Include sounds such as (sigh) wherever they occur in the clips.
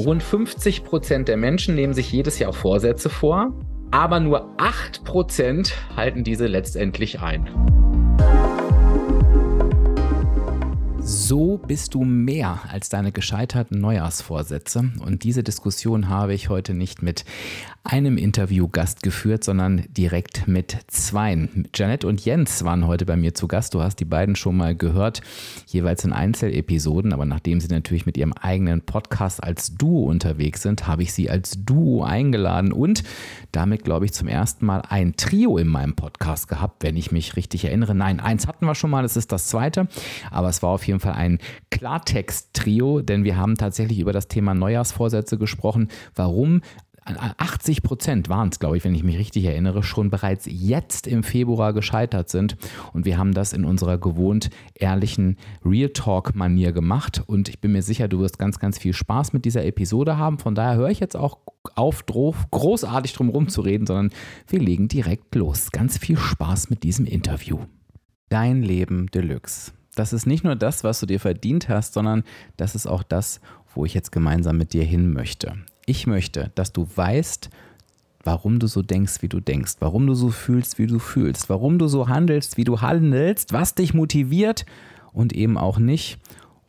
Rund 50 Prozent der Menschen nehmen sich jedes Jahr Vorsätze vor, aber nur 8 Prozent halten diese letztendlich ein. So bist du mehr als deine gescheiterten Neujahrsvorsätze. Und diese Diskussion habe ich heute nicht mit einem Interviewgast geführt, sondern direkt mit zweien. Janet und Jens waren heute bei mir zu Gast. Du hast die beiden schon mal gehört, jeweils in Einzelepisoden. Aber nachdem sie natürlich mit ihrem eigenen Podcast als Duo unterwegs sind, habe ich sie als Duo eingeladen und damit, glaube ich, zum ersten Mal ein Trio in meinem Podcast gehabt, wenn ich mich richtig erinnere. Nein, eins hatten wir schon mal, das ist das zweite. Aber es war auf jeden Fall ein Klartext-Trio, denn wir haben tatsächlich über das Thema Neujahrsvorsätze gesprochen. Warum 80 Prozent waren es, glaube ich, wenn ich mich richtig erinnere, schon bereits jetzt im Februar gescheitert sind. Und wir haben das in unserer gewohnt ehrlichen Real Talk-Manier gemacht. Und ich bin mir sicher, du wirst ganz, ganz viel Spaß mit dieser Episode haben. Von daher höre ich jetzt auch auf, großartig drum herum zu reden, sondern wir legen direkt los. Ganz viel Spaß mit diesem Interview. Dein Leben Deluxe. Das ist nicht nur das, was du dir verdient hast, sondern das ist auch das, wo ich jetzt gemeinsam mit dir hin möchte. Ich möchte, dass du weißt, warum du so denkst, wie du denkst, warum du so fühlst, wie du fühlst, warum du so handelst, wie du handelst, was dich motiviert und eben auch nicht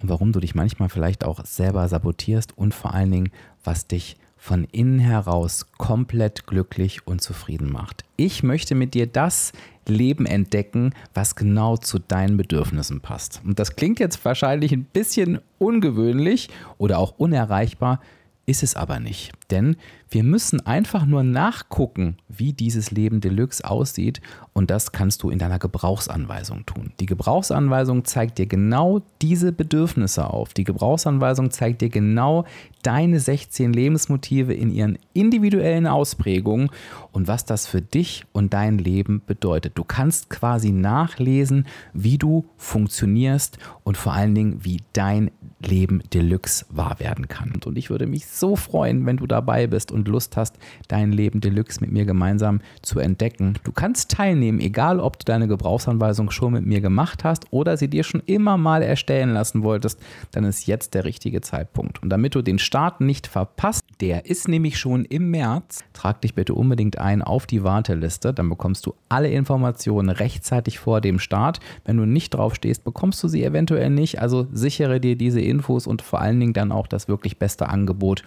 und warum du dich manchmal vielleicht auch selber sabotierst und vor allen Dingen, was dich von innen heraus komplett glücklich und zufrieden macht. Ich möchte mit dir das Leben entdecken, was genau zu deinen Bedürfnissen passt. Und das klingt jetzt wahrscheinlich ein bisschen ungewöhnlich oder auch unerreichbar, ist es aber nicht. Denn wir müssen einfach nur nachgucken, wie dieses Leben Deluxe aussieht und das kannst du in deiner Gebrauchsanweisung tun. Die Gebrauchsanweisung zeigt dir genau diese Bedürfnisse auf. Die Gebrauchsanweisung zeigt dir genau deine 16 Lebensmotive in ihren individuellen Ausprägungen und was das für dich und dein Leben bedeutet. Du kannst quasi nachlesen, wie du funktionierst und vor allen Dingen, wie dein Leben Deluxe wahr werden kann. Und ich würde mich so freuen, wenn du dabei bist und Lust hast, dein Leben Deluxe mit mir gemeinsam zu entdecken. Du kannst teilnehmen, egal ob du deine Gebrauchsanweisung schon mit mir gemacht hast oder sie dir schon immer mal erstellen lassen wolltest, dann ist jetzt der richtige Zeitpunkt. Und damit du den Start nicht verpasst, der ist nämlich schon im März, trag dich bitte unbedingt ein auf die Warteliste, dann bekommst du alle Informationen rechtzeitig vor dem Start. Wenn du nicht drauf stehst, bekommst du sie eventuell nicht, also sichere dir diese Infos und vor allen Dingen dann auch das wirklich beste Angebot.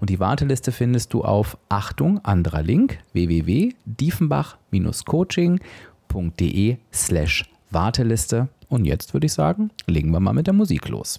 Und die Warteliste findest du auf Achtung, anderer Link, www.diefenbach-coaching.de slash Warteliste. Und jetzt würde ich sagen, legen wir mal mit der Musik los.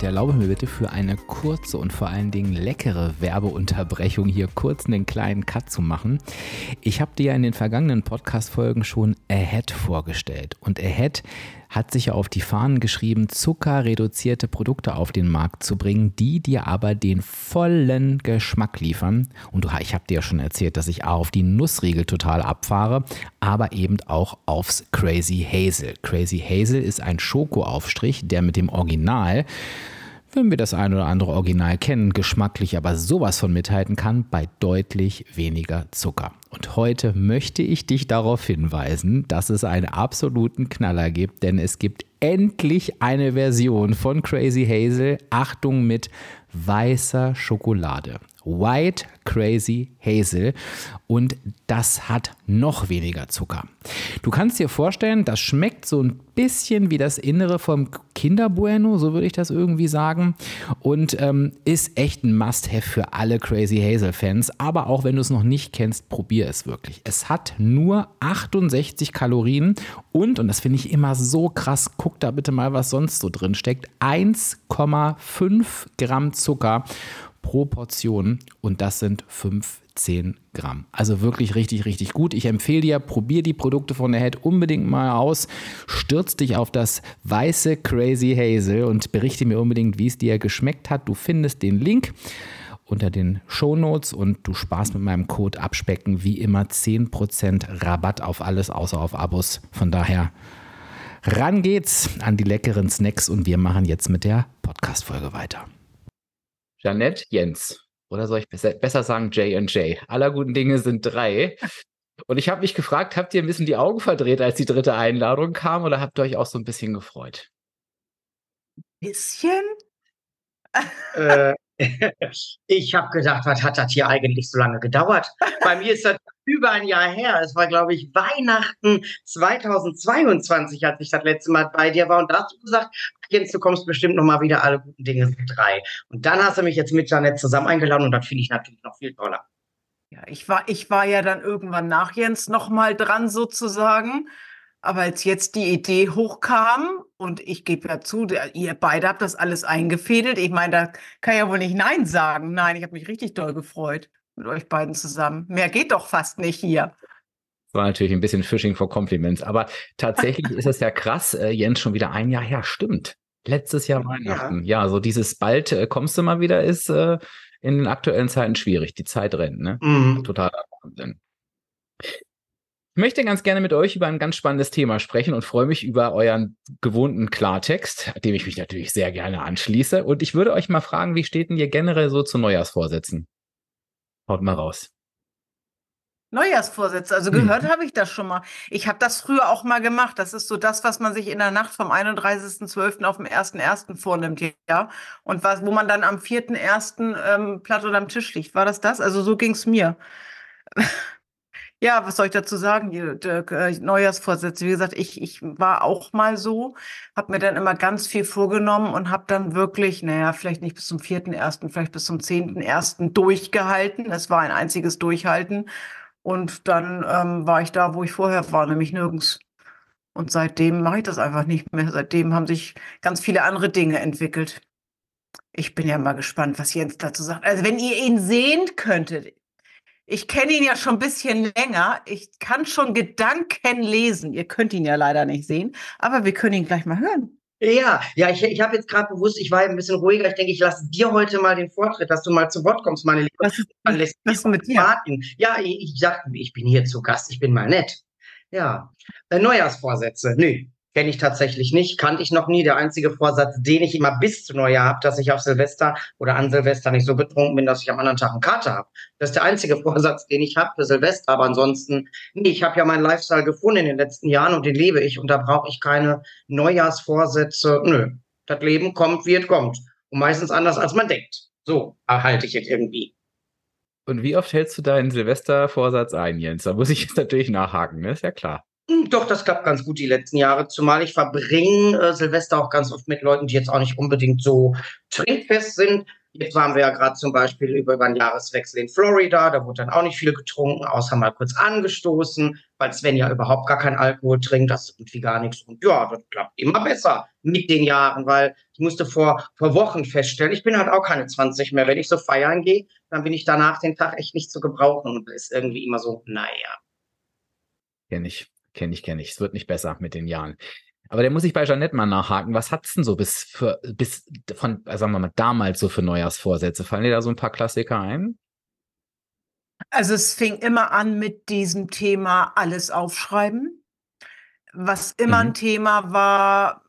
Und erlaube mir bitte für eine kurze und vor allen Dingen leckere Werbeunterbrechung hier kurz einen kleinen Cut zu machen. Ich habe dir ja in den vergangenen Podcast-Folgen schon Ahead vorgestellt und Ahead hat sich auf die Fahnen geschrieben, zuckerreduzierte Produkte auf den Markt zu bringen, die dir aber den vollen Geschmack liefern. Und ich habe dir ja schon erzählt, dass ich auf die Nussriegel total abfahre, aber eben auch aufs Crazy Hazel. Crazy Hazel ist ein Schokoaufstrich, der mit dem Original wenn wir das ein oder andere Original kennen, geschmacklich aber sowas von mithalten kann, bei deutlich weniger Zucker. Und heute möchte ich dich darauf hinweisen, dass es einen absoluten Knaller gibt, denn es gibt endlich eine Version von Crazy Hazel, Achtung mit weißer Schokolade. White Crazy Hazel und das hat noch weniger Zucker. Du kannst dir vorstellen, das schmeckt so ein bisschen wie das Innere vom Kinder Bueno, so würde ich das irgendwie sagen und ähm, ist echt ein Must-have für alle Crazy Hazel Fans, aber auch wenn du es noch nicht kennst, probier es wirklich. Es hat nur 68 Kalorien und, und das finde ich immer so krass, guck da bitte mal, was sonst so drin steckt, 1,5 Gramm Zucker pro Portion und das sind 15 Gramm. Also wirklich richtig, richtig gut. Ich empfehle dir, probier die Produkte von der Head unbedingt mal aus. Stürz dich auf das weiße Crazy Hazel und berichte mir unbedingt, wie es dir geschmeckt hat. Du findest den Link unter den Show Notes und du sparst mit meinem Code Abspecken wie immer 10% Rabatt auf alles außer auf Abos. Von daher ran geht's an die leckeren Snacks und wir machen jetzt mit der Podcast-Folge weiter. Janette Jens. Oder soll ich besser, sagen J&J? Aller guten Dinge sind drei. Und ich habe mich gefragt, habt ihr ein bisschen die Augen verdreht, als die dritte Einladung kam oder habt ihr euch auch so ein bisschen gefreut? Bisschen? äh, (laughs) ich habe gedacht, was hat das hier eigentlich so lange gedauert? Bei mir ist das über ein Jahr her. Es war, glaube ich, Weihnachten 2022, als ich das letzte Mal bei dir war. Und da hast du gesagt, Jens, du kommst bestimmt noch mal wieder, alle guten Dinge sind drei. Und dann hast du mich jetzt mit Janet zusammen eingeladen und das finde ich natürlich noch viel toller. Ja, ich war, ich war ja dann irgendwann nach Jens noch mal dran sozusagen. Aber als jetzt die Idee hochkam und ich gebe ja zu, ihr beide habt das alles eingefädelt. Ich meine, da kann ich ja wohl nicht Nein sagen. Nein, ich habe mich richtig doll gefreut mit euch beiden zusammen. Mehr geht doch fast nicht hier. Das war natürlich ein bisschen Fishing for Compliments, aber tatsächlich ist es ja krass, äh, Jens, schon wieder ein Jahr her. Stimmt. Letztes Jahr Weihnachten. Ja, ja so dieses bald äh, kommst du mal wieder ist äh, in den aktuellen Zeiten schwierig. Die Zeit rennt, ne? Mhm. Totaler Wahnsinn. Ich möchte ganz gerne mit euch über ein ganz spannendes Thema sprechen und freue mich über euren gewohnten Klartext, dem ich mich natürlich sehr gerne anschließe. Und ich würde euch mal fragen, wie steht denn ihr generell so zu Neujahrsvorsätzen? Haut mal raus. Neujahrsvorsätze, also gehört hm. habe ich das schon mal. Ich habe das früher auch mal gemacht. Das ist so das, was man sich in der Nacht vom 31.12. auf dem 1.1. vornimmt, ja. Und was, wo man dann am 4.1. Ähm, platt oder am Tisch liegt. War das das? Also so ging es mir. Ja, was soll ich dazu sagen? Dirk, äh, Neujahrsvorsätze. Wie gesagt, ich, ich war auch mal so, habe mir dann immer ganz viel vorgenommen und habe dann wirklich, naja, vielleicht nicht bis zum vierten ersten, vielleicht bis zum zehnten ersten durchgehalten. Es war ein einziges Durchhalten. Und dann ähm, war ich da, wo ich vorher war, nämlich nirgends. Und seitdem mache ich das einfach nicht mehr. Seitdem haben sich ganz viele andere Dinge entwickelt. Ich bin ja mal gespannt, was Jens dazu sagt. Also wenn ihr ihn sehen könntet, ich kenne ihn ja schon ein bisschen länger. Ich kann schon Gedanken lesen. Ihr könnt ihn ja leider nicht sehen, aber wir können ihn gleich mal hören. Ja, ja, ich, ich habe jetzt gerade bewusst, ich war ein bisschen ruhiger. Ich denke, ich lasse dir heute mal den Vortritt, dass du mal zu Wort kommst, meine Liebe. Was ist, was ist mit dir? Warten. Ja, ich, ich sag, ich bin hier zu Gast, ich bin mal nett. Ja, äh, Neujahrsvorsätze. Nö, Kenne ich tatsächlich nicht, kannte ich noch nie. Der einzige Vorsatz, den ich immer bis zu Neujahr habe, dass ich auf Silvester oder an Silvester nicht so betrunken bin, dass ich am anderen Tag einen Kater habe. Das ist der einzige (laughs) Vorsatz, den ich habe für Silvester. Aber ansonsten, nee, ich habe ja meinen Lifestyle gefunden in den letzten Jahren und den lebe ich. Und da brauche ich keine Neujahrsvorsätze. Nö, das Leben kommt, wie es kommt. Und meistens anders, als man denkt. So erhalte ich es irgendwie. Und wie oft hältst du deinen Silvestervorsatz ein, Jens? Da muss ich jetzt natürlich nachhaken, ne? Ist ja klar. Hm, doch, das klappt ganz gut die letzten Jahre, zumal ich verbringe äh, Silvester auch ganz oft mit Leuten, die jetzt auch nicht unbedingt so trinkfest sind. Jetzt waren wir ja gerade zum Beispiel über, über einen Jahreswechsel in Florida, da wurde dann auch nicht viel getrunken, außer mal kurz angestoßen, weil Sven ja überhaupt gar keinen Alkohol trinkt, das ist irgendwie gar nichts. Und ja, das klappt immer besser mit den Jahren, weil ich musste vor, vor Wochen feststellen, ich bin halt auch keine 20 mehr. Wenn ich so feiern gehe, dann bin ich danach den Tag echt nicht zu gebrauchen und ist irgendwie immer so, naja. Kenn ich. Kenne ich, kenne ich. Es wird nicht besser mit den Jahren. Aber der muss ich bei Jeanette mal nachhaken. Was hat's denn so bis für, bis von, sagen wir mal, damals so für Neujahrsvorsätze? Fallen dir da so ein paar Klassiker ein? Also es fing immer an mit diesem Thema alles aufschreiben. Was immer mhm. ein Thema war,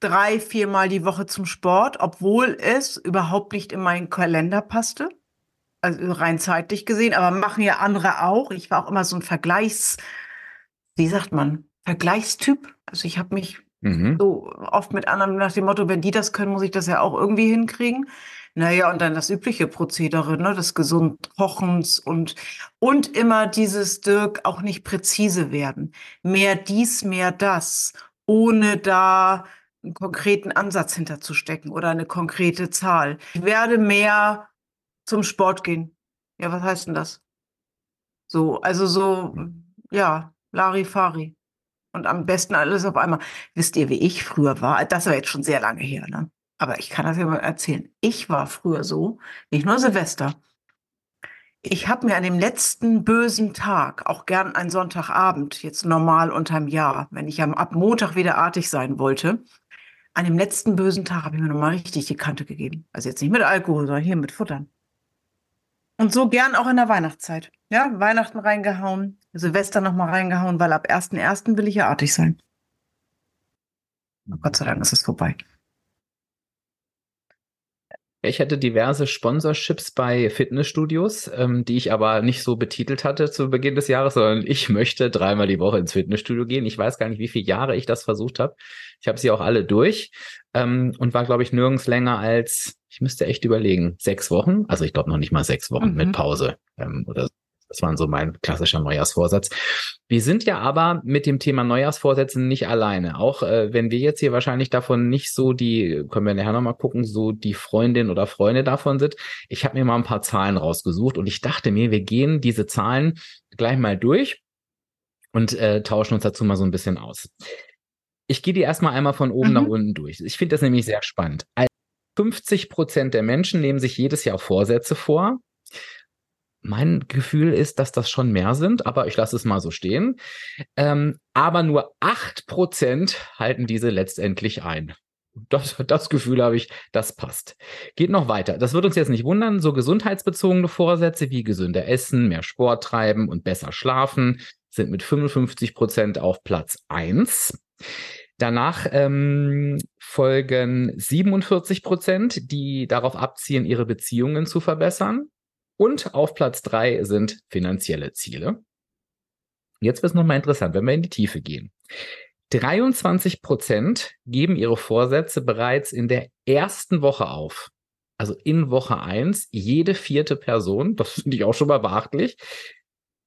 drei, viermal die Woche zum Sport, obwohl es überhaupt nicht in meinen Kalender passte. Also rein zeitlich gesehen, aber machen ja andere auch. Ich war auch immer so ein Vergleichs- wie sagt man, Vergleichstyp. Also ich habe mich mhm. so oft mit anderen nach dem Motto, wenn die das können, muss ich das ja auch irgendwie hinkriegen. Naja, und dann das übliche Prozedere, ne, des Gesundkochens und, und immer dieses Dirk auch nicht präzise werden. Mehr dies, mehr das, ohne da einen konkreten Ansatz hinterzustecken oder eine konkrete Zahl. Ich werde mehr zum Sport gehen. Ja, was heißt denn das? So, also so, ja, Larifari. Und am besten alles auf einmal. Wisst ihr, wie ich früher war? Das war jetzt schon sehr lange her, ne? aber ich kann das ja mal erzählen. Ich war früher so, nicht nur Silvester. Ich habe mir an dem letzten bösen Tag, auch gern einen Sonntagabend, jetzt normal unterm Jahr, wenn ich am, ab Montag wieder artig sein wollte, an dem letzten bösen Tag habe ich mir nochmal richtig die Kante gegeben. Also jetzt nicht mit Alkohol, sondern hier mit Futtern. Und so gern auch in der Weihnachtszeit. Ja, Weihnachten reingehauen, Silvester nochmal reingehauen, weil ab 1.1. will ich ja artig sein. Gott sei Dank ist es vorbei. Ich hatte diverse Sponsorships bei Fitnessstudios, ähm, die ich aber nicht so betitelt hatte zu Beginn des Jahres, sondern ich möchte dreimal die Woche ins Fitnessstudio gehen. Ich weiß gar nicht, wie viele Jahre ich das versucht habe. Ich habe sie auch alle durch ähm, und war, glaube ich, nirgends länger als, ich müsste echt überlegen, sechs Wochen. Also ich glaube noch nicht mal sechs Wochen mhm. mit Pause ähm, oder das war so mein klassischer Neujahrsvorsatz. Wir sind ja aber mit dem Thema Neujahrsvorsätzen nicht alleine. Auch äh, wenn wir jetzt hier wahrscheinlich davon nicht so die, können wir nachher nochmal gucken, so die Freundin oder Freunde davon sind. Ich habe mir mal ein paar Zahlen rausgesucht und ich dachte mir, wir gehen diese Zahlen gleich mal durch und äh, tauschen uns dazu mal so ein bisschen aus. Ich gehe die erstmal einmal von oben mhm. nach unten durch. Ich finde das nämlich sehr spannend. 50 Prozent der Menschen nehmen sich jedes Jahr Vorsätze vor. Mein Gefühl ist, dass das schon mehr sind, aber ich lasse es mal so stehen. Ähm, aber nur acht Prozent halten diese letztendlich ein. Das, das Gefühl habe ich, das passt. Geht noch weiter. Das wird uns jetzt nicht wundern. So gesundheitsbezogene Vorsätze wie gesünder essen, mehr Sport treiben und besser schlafen sind mit 55 Prozent auf Platz eins. Danach ähm, folgen 47 Prozent, die darauf abzielen, ihre Beziehungen zu verbessern. Und auf Platz drei sind finanzielle Ziele. Jetzt wird es nochmal interessant, wenn wir in die Tiefe gehen. 23 Prozent geben ihre Vorsätze bereits in der ersten Woche auf. Also in Woche eins jede vierte Person, (laughs) das finde ich auch schon mal beachtlich.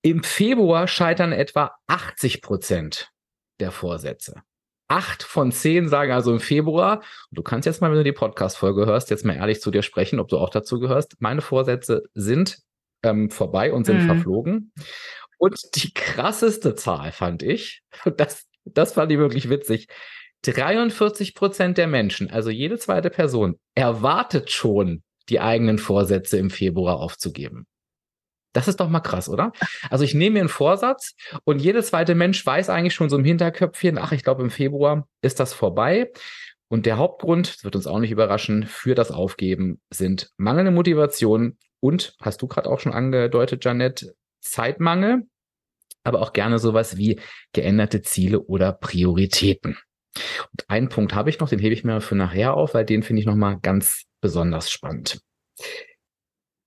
Im Februar scheitern etwa 80 Prozent der Vorsätze acht von zehn sagen also im Februar, du kannst jetzt mal, wenn du die Podcast-Folge hörst, jetzt mal ehrlich zu dir sprechen, ob du auch dazu gehörst. Meine Vorsätze sind ähm, vorbei und sind mhm. verflogen. Und die krasseste Zahl fand ich, (laughs) das, das fand ich wirklich witzig. 43 Prozent der Menschen, also jede zweite Person, erwartet schon, die eigenen Vorsätze im Februar aufzugeben. Das ist doch mal krass, oder? Also ich nehme mir einen Vorsatz und jeder zweite Mensch weiß eigentlich schon so im Hinterköpfchen, ach, ich glaube, im Februar ist das vorbei. Und der Hauptgrund, das wird uns auch nicht überraschen, für das Aufgeben sind mangelnde Motivation und, hast du gerade auch schon angedeutet, Janet, Zeitmangel, aber auch gerne sowas wie geänderte Ziele oder Prioritäten. Und einen Punkt habe ich noch, den hebe ich mir für nachher auf, weil den finde ich nochmal ganz besonders spannend.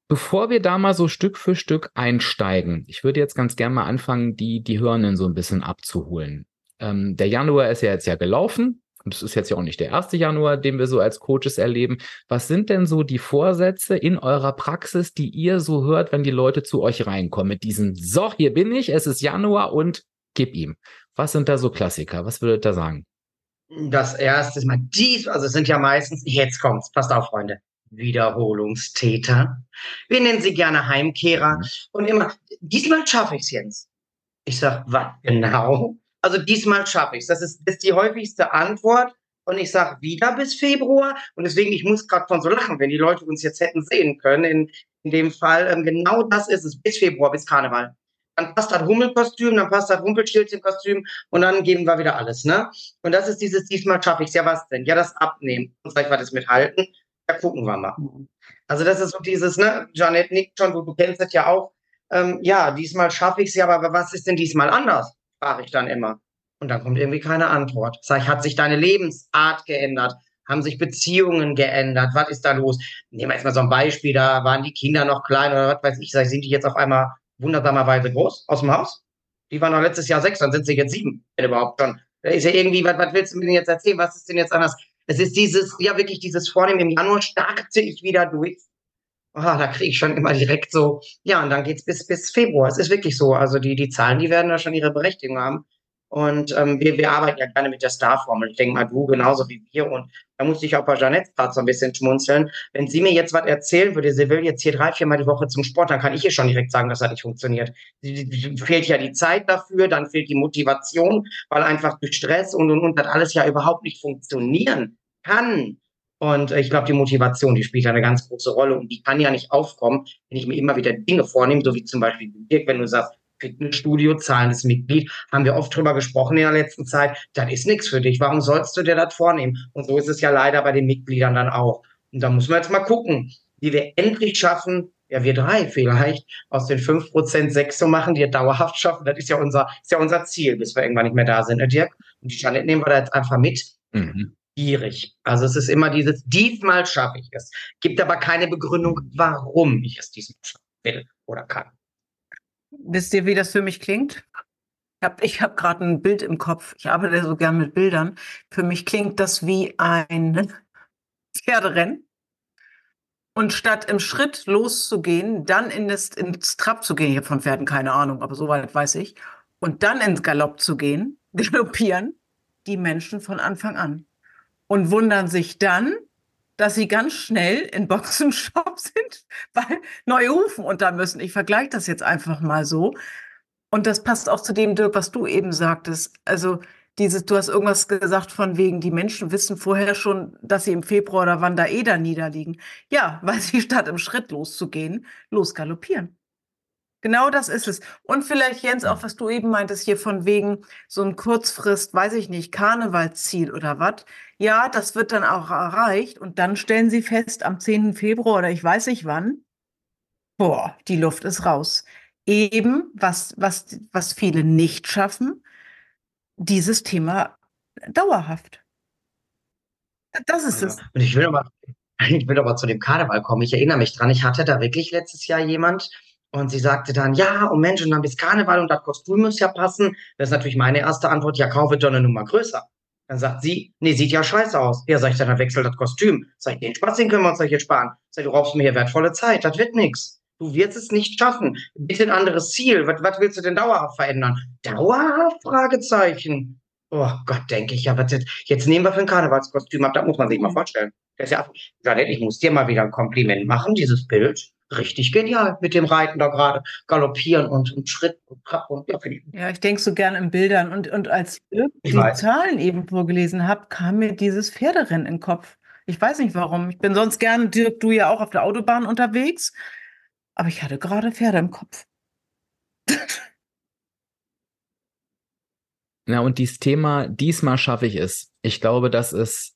Bevor wir da mal so Stück für Stück einsteigen, ich würde jetzt ganz gerne mal anfangen, die, die Hörenden so ein bisschen abzuholen. Ähm, der Januar ist ja jetzt ja gelaufen und es ist jetzt ja auch nicht der erste Januar, den wir so als Coaches erleben. Was sind denn so die Vorsätze in eurer Praxis, die ihr so hört, wenn die Leute zu euch reinkommen mit diesen, so, hier bin ich, es ist Januar und gib ihm. Was sind da so Klassiker? Was würdet ihr da sagen? Das erste ist mal dies, also es sind ja meistens, jetzt kommt's, passt auf, Freunde. Wiederholungstäter. Wir nennen sie gerne Heimkehrer. Mhm. Und immer, diesmal schaffe ich es jetzt. Ich sage, was genau? Also diesmal schaffe ich es. Das ist, ist die häufigste Antwort. Und ich sage wieder bis Februar. Und deswegen, ich muss gerade von so lachen, wenn die Leute uns jetzt hätten sehen können. In, in dem Fall, ähm, genau das ist es. Bis Februar, bis Karneval. Dann passt das Hummelkostüm, dann passt das Rumpelstilzchenkostüm und dann geben wir wieder alles, ne? Und das ist dieses, diesmal schaffe ich es. Ja, was denn? Ja, das Abnehmen. Und vielleicht war das mithalten ja, gucken wir mal. Mhm. Also das ist so dieses, ne, Janet nickt schon, du, du kennst das ja auch. Ähm, ja, diesmal schaffe ich es ja, aber was ist denn diesmal anders? Frage ich dann immer. Und dann kommt irgendwie keine Antwort. Sag ich, hat sich deine Lebensart geändert? Haben sich Beziehungen geändert? Was ist da los? Nehmen wir jetzt mal so ein Beispiel, da waren die Kinder noch klein oder was weiß ich, sag ich, sind die jetzt auf einmal wundersamerweise groß aus dem Haus? Die waren noch letztes Jahr sechs, dann sind sie jetzt sieben, wenn überhaupt schon. Da ist ja irgendwie, was, was willst du mir denn jetzt erzählen? Was ist denn jetzt anders? Es ist dieses, ja wirklich dieses Vornehmen. Im Januar starte ich wieder durch. Oh, da kriege ich schon immer direkt so, ja, und dann geht's bis, bis Februar. Es ist wirklich so. Also die, die Zahlen, die werden da schon ihre Berechtigung haben. Und ähm, wir, wir arbeiten ja gerne mit der Star-Formel. Ich denke mal, du genauso wie wir. Und da musste ich auch bei Jeanette gerade so ein bisschen schmunzeln. Wenn sie mir jetzt was erzählen würde, sie will jetzt hier drei, viermal die Woche zum Sport, dann kann ich ihr schon direkt sagen, dass das nicht funktioniert. Fehlt ja die Zeit dafür, dann fehlt die Motivation, weil einfach durch Stress und und und das alles ja überhaupt nicht funktionieren kann. Und äh, ich glaube, die Motivation, die spielt eine ganz große Rolle und die kann ja nicht aufkommen, wenn ich mir immer wieder Dinge vornehme, so wie zum Beispiel wenn du sagst, Fitnessstudio, zahlendes Mitglied, haben wir oft drüber gesprochen in der letzten Zeit, das ist nichts für dich. Warum sollst du dir das vornehmen? Und so ist es ja leider bei den Mitgliedern dann auch. Und da muss man jetzt mal gucken, wie wir endlich schaffen, ja, wir drei vielleicht, aus den fünf Prozent sechs zu machen, die wir dauerhaft schaffen. Das ist ja unser, ist ja unser Ziel, bis wir irgendwann nicht mehr da sind, ne, Dirk? Und die Janet nehmen wir da jetzt einfach mit. Mhm. Schwierig. Also es ist immer dieses, diesmal schaffe ich es. Gibt aber keine Begründung, warum ich es diesmal schaffen will oder kann. Wisst ihr, wie das für mich klingt? Ich habe hab gerade ein Bild im Kopf. Ich arbeite so gern mit Bildern. Für mich klingt das wie ein (laughs) Pferderennen. Und statt im Schritt loszugehen, dann in das, ins Trab zu gehen, ich habe von Pferden keine Ahnung, aber soweit weiß ich, und dann ins Galopp zu gehen, (laughs) galoppieren die Menschen von Anfang an und wundern sich dann, dass sie ganz schnell in Boxenshop (laughs) sind, weil neue Hufen unter müssen. Ich vergleiche das jetzt einfach mal so. Und das passt auch zu dem, Dirk, was du eben sagtest. Also dieses, du hast irgendwas gesagt von wegen, die Menschen wissen vorher schon, dass sie im Februar oder wann da eh da niederliegen. Ja, (laughs) weil sie statt im Schritt loszugehen, losgaloppieren. Genau das ist es. Und vielleicht, Jens, auch was du eben meintest, hier von wegen so ein Kurzfrist, weiß ich nicht, Karnevalsziel oder was. Ja, das wird dann auch erreicht und dann stellen sie fest, am 10. Februar oder ich weiß nicht wann, boah, die Luft ist raus. Eben, was, was, was viele nicht schaffen, dieses Thema dauerhaft. Das ist es. Und ich will aber, (laughs) ich will aber zu dem Karneval kommen. Ich erinnere mich dran, ich hatte da wirklich letztes Jahr jemand, und sie sagte dann, ja, oh Mensch, und dann bis Karneval und das Kostüm muss ja passen. Das ist natürlich meine erste Antwort, ja, kaufe doch eine Nummer größer. Dann sagt sie, nee, sieht ja scheiße aus. Ja, sag ich, dann wechselt das Kostüm. Sag ich, den Spaß, den können wir uns doch hier sparen. Sag ich, du raubst mir hier wertvolle Zeit, das wird nix. Du wirst es nicht schaffen. Bitte ein anderes Ziel. Was, was willst du denn dauerhaft verändern? Dauerhaft? Fragezeichen. Oh Gott, denke ich, ja, was jetzt, jetzt nehmen wir für ein Karnevalskostüm ab, da muss man sich mal vorstellen. Das ist ja, Janette, ich muss dir mal wieder ein Kompliment machen, dieses Bild richtig genial mit dem Reiten da gerade, Galoppieren und, und Schritt und Trab und ja, ich. Ja, ich denke so gerne in Bildern und, und als ich die weiß. Zahlen eben vorgelesen habe, kam mir dieses Pferderennen in den Kopf. Ich weiß nicht warum. Ich bin sonst gern, Dirk, du ja auch auf der Autobahn unterwegs, aber ich hatte gerade Pferde im Kopf. (laughs) Na, und dieses Thema, diesmal schaffe ich es. Ich glaube, das ist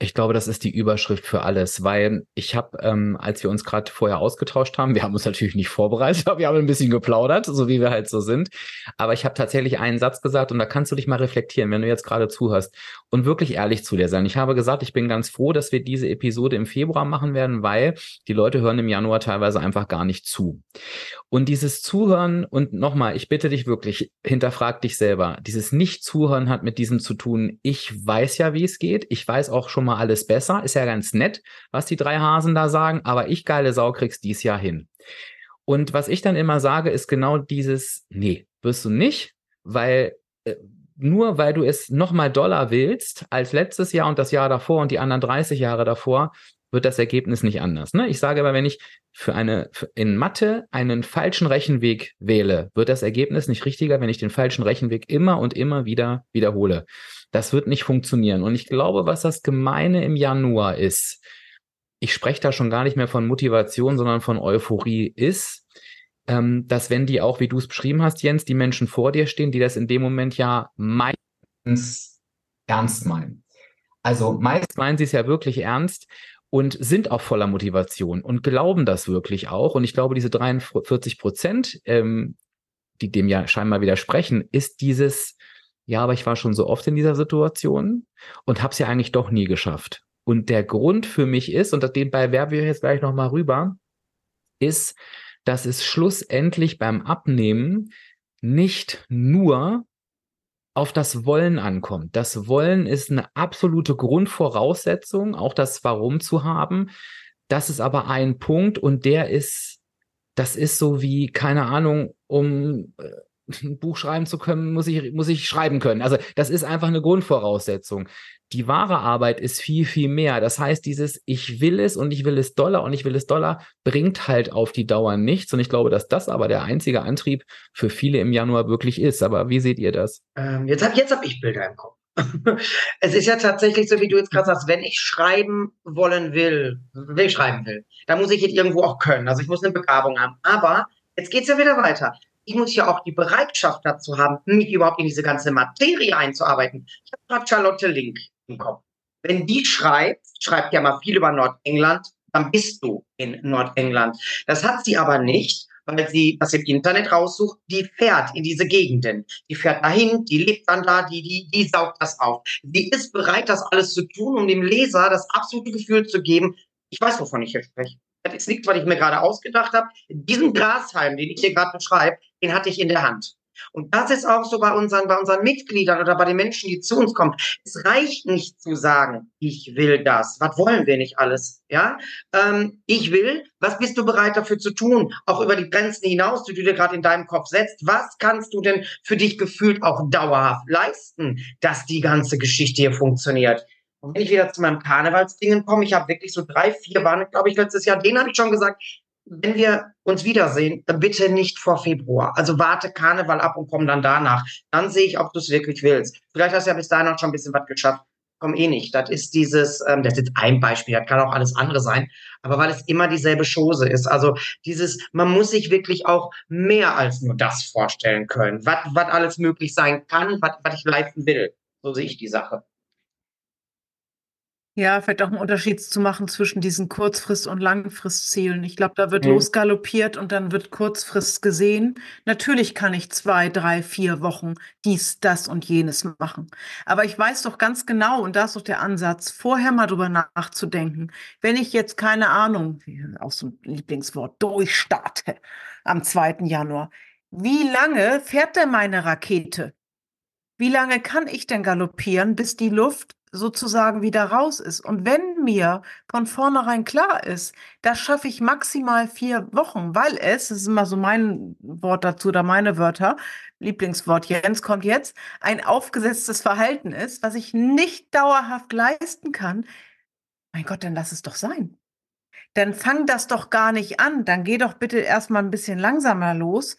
ich glaube, das ist die Überschrift für alles, weil ich habe, ähm, als wir uns gerade vorher ausgetauscht haben, wir haben uns natürlich nicht vorbereitet, (laughs) aber wir haben ein bisschen geplaudert, so wie wir halt so sind. Aber ich habe tatsächlich einen Satz gesagt und da kannst du dich mal reflektieren, wenn du jetzt gerade zuhörst und wirklich ehrlich zu dir sein. Ich habe gesagt, ich bin ganz froh, dass wir diese Episode im Februar machen werden, weil die Leute hören im Januar teilweise einfach gar nicht zu. Und dieses Zuhören und nochmal, ich bitte dich wirklich, hinterfrag dich selber. Dieses Nicht-Zuhören hat mit diesem zu tun. Ich weiß ja, wie es geht. Ich weiß auch schon mal alles besser. Ist ja ganz nett, was die drei Hasen da sagen, aber ich geile Sau krieg's dies Jahr hin. Und was ich dann immer sage, ist genau dieses, nee, wirst du nicht, weil äh, nur weil du es nochmal doller willst als letztes Jahr und das Jahr davor und die anderen 30 Jahre davor, wird das Ergebnis nicht anders. Ne? Ich sage aber, wenn ich für eine für in Mathe einen falschen Rechenweg wähle, wird das Ergebnis nicht richtiger, wenn ich den falschen Rechenweg immer und immer wieder wiederhole. Das wird nicht funktionieren. Und ich glaube, was das Gemeine im Januar ist, ich spreche da schon gar nicht mehr von Motivation, sondern von Euphorie, ist, ähm, dass wenn die auch, wie du es beschrieben hast, Jens, die Menschen vor dir stehen, die das in dem Moment ja meistens ernst meinen. Also meist meinen sie es ja wirklich ernst und sind auch voller Motivation und glauben das wirklich auch. Und ich glaube, diese 43 Prozent, ähm, die dem ja scheinbar widersprechen, ist dieses, ja, aber ich war schon so oft in dieser Situation und habe es ja eigentlich doch nie geschafft. Und der Grund für mich ist, und den bei werben wir jetzt gleich nochmal rüber, ist, dass es schlussendlich beim Abnehmen nicht nur auf das Wollen ankommt. Das Wollen ist eine absolute Grundvoraussetzung, auch das Warum zu haben. Das ist aber ein Punkt und der ist, das ist so wie, keine Ahnung, um äh, ein Buch schreiben zu können, muss ich, muss ich schreiben können. Also das ist einfach eine Grundvoraussetzung. Die wahre Arbeit ist viel, viel mehr. Das heißt, dieses Ich will es und ich will es Dollar und ich will es Dollar bringt halt auf die Dauer nichts. Und ich glaube, dass das aber der einzige Antrieb für viele im Januar wirklich ist. Aber wie seht ihr das? Ähm, jetzt habe jetzt hab ich Bilder im Kopf. (laughs) es ist ja tatsächlich so, wie du jetzt gerade sagst, wenn ich schreiben wollen will, will schreiben will, dann muss ich es irgendwo auch können. Also ich muss eine Begabung haben. Aber jetzt geht's ja wieder weiter. Ich muss ja auch die Bereitschaft dazu haben, mich überhaupt in diese ganze Materie einzuarbeiten. Ich habe gerade Charlotte Link im Kopf. Wenn die schreibt, schreibt ja mal viel über Nordengland, dann bist du in Nordengland. Das hat sie aber nicht, weil sie das im Internet raussucht, die fährt in diese Gegenden. Die fährt dahin, die lebt dann da, die, die, die saugt das auf. Sie ist bereit, das alles zu tun, um dem Leser das absolute Gefühl zu geben, ich weiß, wovon ich hier spreche. Das ist was ich mir gerade ausgedacht habe. Diesen Grashalm, den ich hier gerade beschreibe, den hatte ich in der Hand. Und das ist auch so bei unseren, bei unseren Mitgliedern oder bei den Menschen, die zu uns kommen. Es reicht nicht zu sagen, ich will das. Was wollen wir nicht alles? Ja, ähm, ich will. Was bist du bereit dafür zu tun? Auch über die Grenzen hinaus, die du dir gerade in deinem Kopf setzt. Was kannst du denn für dich gefühlt auch dauerhaft leisten, dass die ganze Geschichte hier funktioniert? Und wenn ich wieder zu meinem Karnevalsdingen komme, ich habe wirklich so drei, vier waren, glaube ich, letztes Jahr, den habe ich schon gesagt, wenn wir uns wiedersehen, bitte nicht vor Februar. Also warte Karneval ab und komm dann danach. Dann sehe ich, ob du es wirklich willst. Vielleicht hast du ja bis dahin auch schon ein bisschen was geschafft. Komm eh nicht. Das ist dieses, ähm, das ist jetzt ein Beispiel, das kann auch alles andere sein, aber weil es immer dieselbe Chose ist. Also dieses, man muss sich wirklich auch mehr als nur das vorstellen können, was, alles möglich sein kann, was ich leisten will. So sehe ich die Sache. Ja, vielleicht auch einen Unterschied zu machen zwischen diesen Kurzfrist- und Langfristzielen. Ich glaube, da wird mhm. losgaloppiert und dann wird Kurzfrist gesehen. Natürlich kann ich zwei, drei, vier Wochen dies, das und jenes machen. Aber ich weiß doch ganz genau, und da ist doch der Ansatz, vorher mal drüber nachzudenken. Wenn ich jetzt keine Ahnung, auch so ein Lieblingswort, durchstarte am 2. Januar, wie lange fährt denn meine Rakete? Wie lange kann ich denn galoppieren, bis die Luft sozusagen wieder raus ist. Und wenn mir von vornherein klar ist, das schaffe ich maximal vier Wochen, weil es, das ist immer so mein Wort dazu oder meine Wörter, Lieblingswort Jens kommt jetzt, ein aufgesetztes Verhalten ist, was ich nicht dauerhaft leisten kann, mein Gott, dann lass es doch sein. Dann fang das doch gar nicht an. Dann geh doch bitte erstmal ein bisschen langsamer los,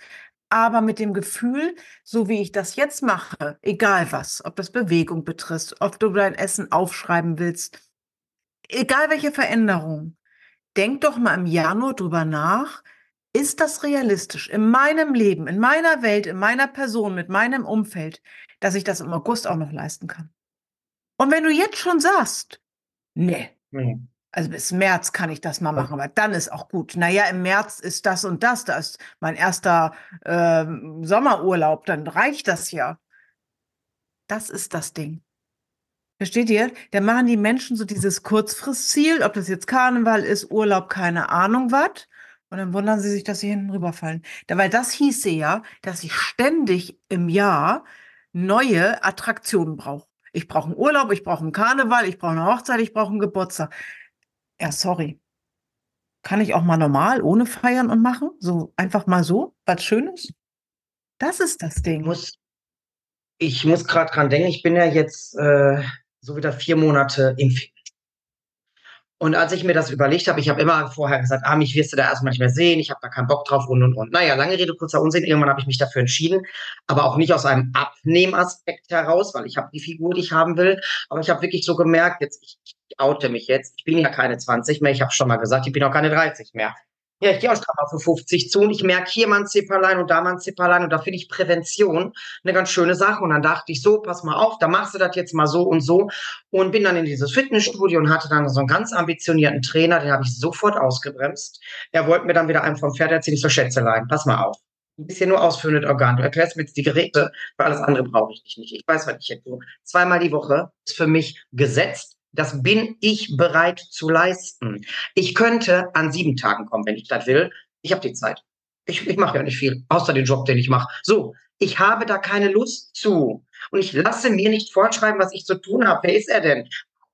aber mit dem Gefühl, so wie ich das jetzt mache, egal was, ob das Bewegung betrifft, ob du dein Essen aufschreiben willst, egal welche Veränderung, denk doch mal im Januar drüber nach, ist das realistisch in meinem Leben, in meiner Welt, in meiner Person, mit meinem Umfeld, dass ich das im August auch noch leisten kann? Und wenn du jetzt schon sagst, nee, nee. Also bis März kann ich das mal machen, aber dann ist auch gut. Naja, im März ist das und das, da ist mein erster äh, Sommerurlaub, dann reicht das ja. Das ist das Ding. Versteht ihr? Da machen die Menschen so dieses Kurzfristziel, ob das jetzt Karneval ist, Urlaub, keine Ahnung was. Und dann wundern sie sich, dass sie hinten rüberfallen. Da, weil das hieße ja, dass ich ständig im Jahr neue Attraktionen brauche. Ich brauche einen Urlaub, ich brauche einen Karneval, ich brauche eine Hochzeit, ich brauche einen Geburtstag. Ja, sorry. Kann ich auch mal normal ohne feiern und machen? So einfach mal so, was Schönes? Das ist das Ding. Muss, ich muss gerade dran denken, ich bin ja jetzt äh, so wieder vier Monate im. Und als ich mir das überlegt habe, ich habe immer vorher gesagt, ah, mich wirst du da erstmal nicht mehr sehen, ich habe da keinen Bock drauf und und und. Naja, lange Rede, kurzer Unsinn, irgendwann habe ich mich dafür entschieden, aber auch nicht aus einem Abnehmaspekt heraus, weil ich habe die Figur, die ich haben will, aber ich habe wirklich so gemerkt, jetzt, ich, ich oute mich jetzt, ich bin ja keine 20 mehr, ich habe schon mal gesagt, ich bin auch keine 30 mehr. Ja, ich gehe auch mal für 50 zu und ich merke hier mal ein Zipperlein und da mal ein Zipperlein und da finde ich Prävention eine ganz schöne Sache. Und dann dachte ich so, pass mal auf, da machst du das jetzt mal so und so und bin dann in dieses Fitnessstudio und hatte dann so einen ganz ambitionierten Trainer, den habe ich sofort ausgebremst. Er wollte mir dann wieder einem vom Pferd erzählen, ich so Schätzelein, pass mal auf. Bist hier nur ausführendes Organ. Du erklärst mir jetzt die Geräte, für alles andere brauche ich nicht. Ich weiß, was ich hier tue. Zweimal die Woche ist für mich gesetzt das bin ich bereit zu leisten. Ich könnte an sieben Tagen kommen, wenn ich das will. Ich habe die Zeit. Ich, ich mache ja nicht viel, außer den Job, den ich mache. So, ich habe da keine Lust zu. Und ich lasse mir nicht vorschreiben, was ich zu tun habe. Wer ist er denn?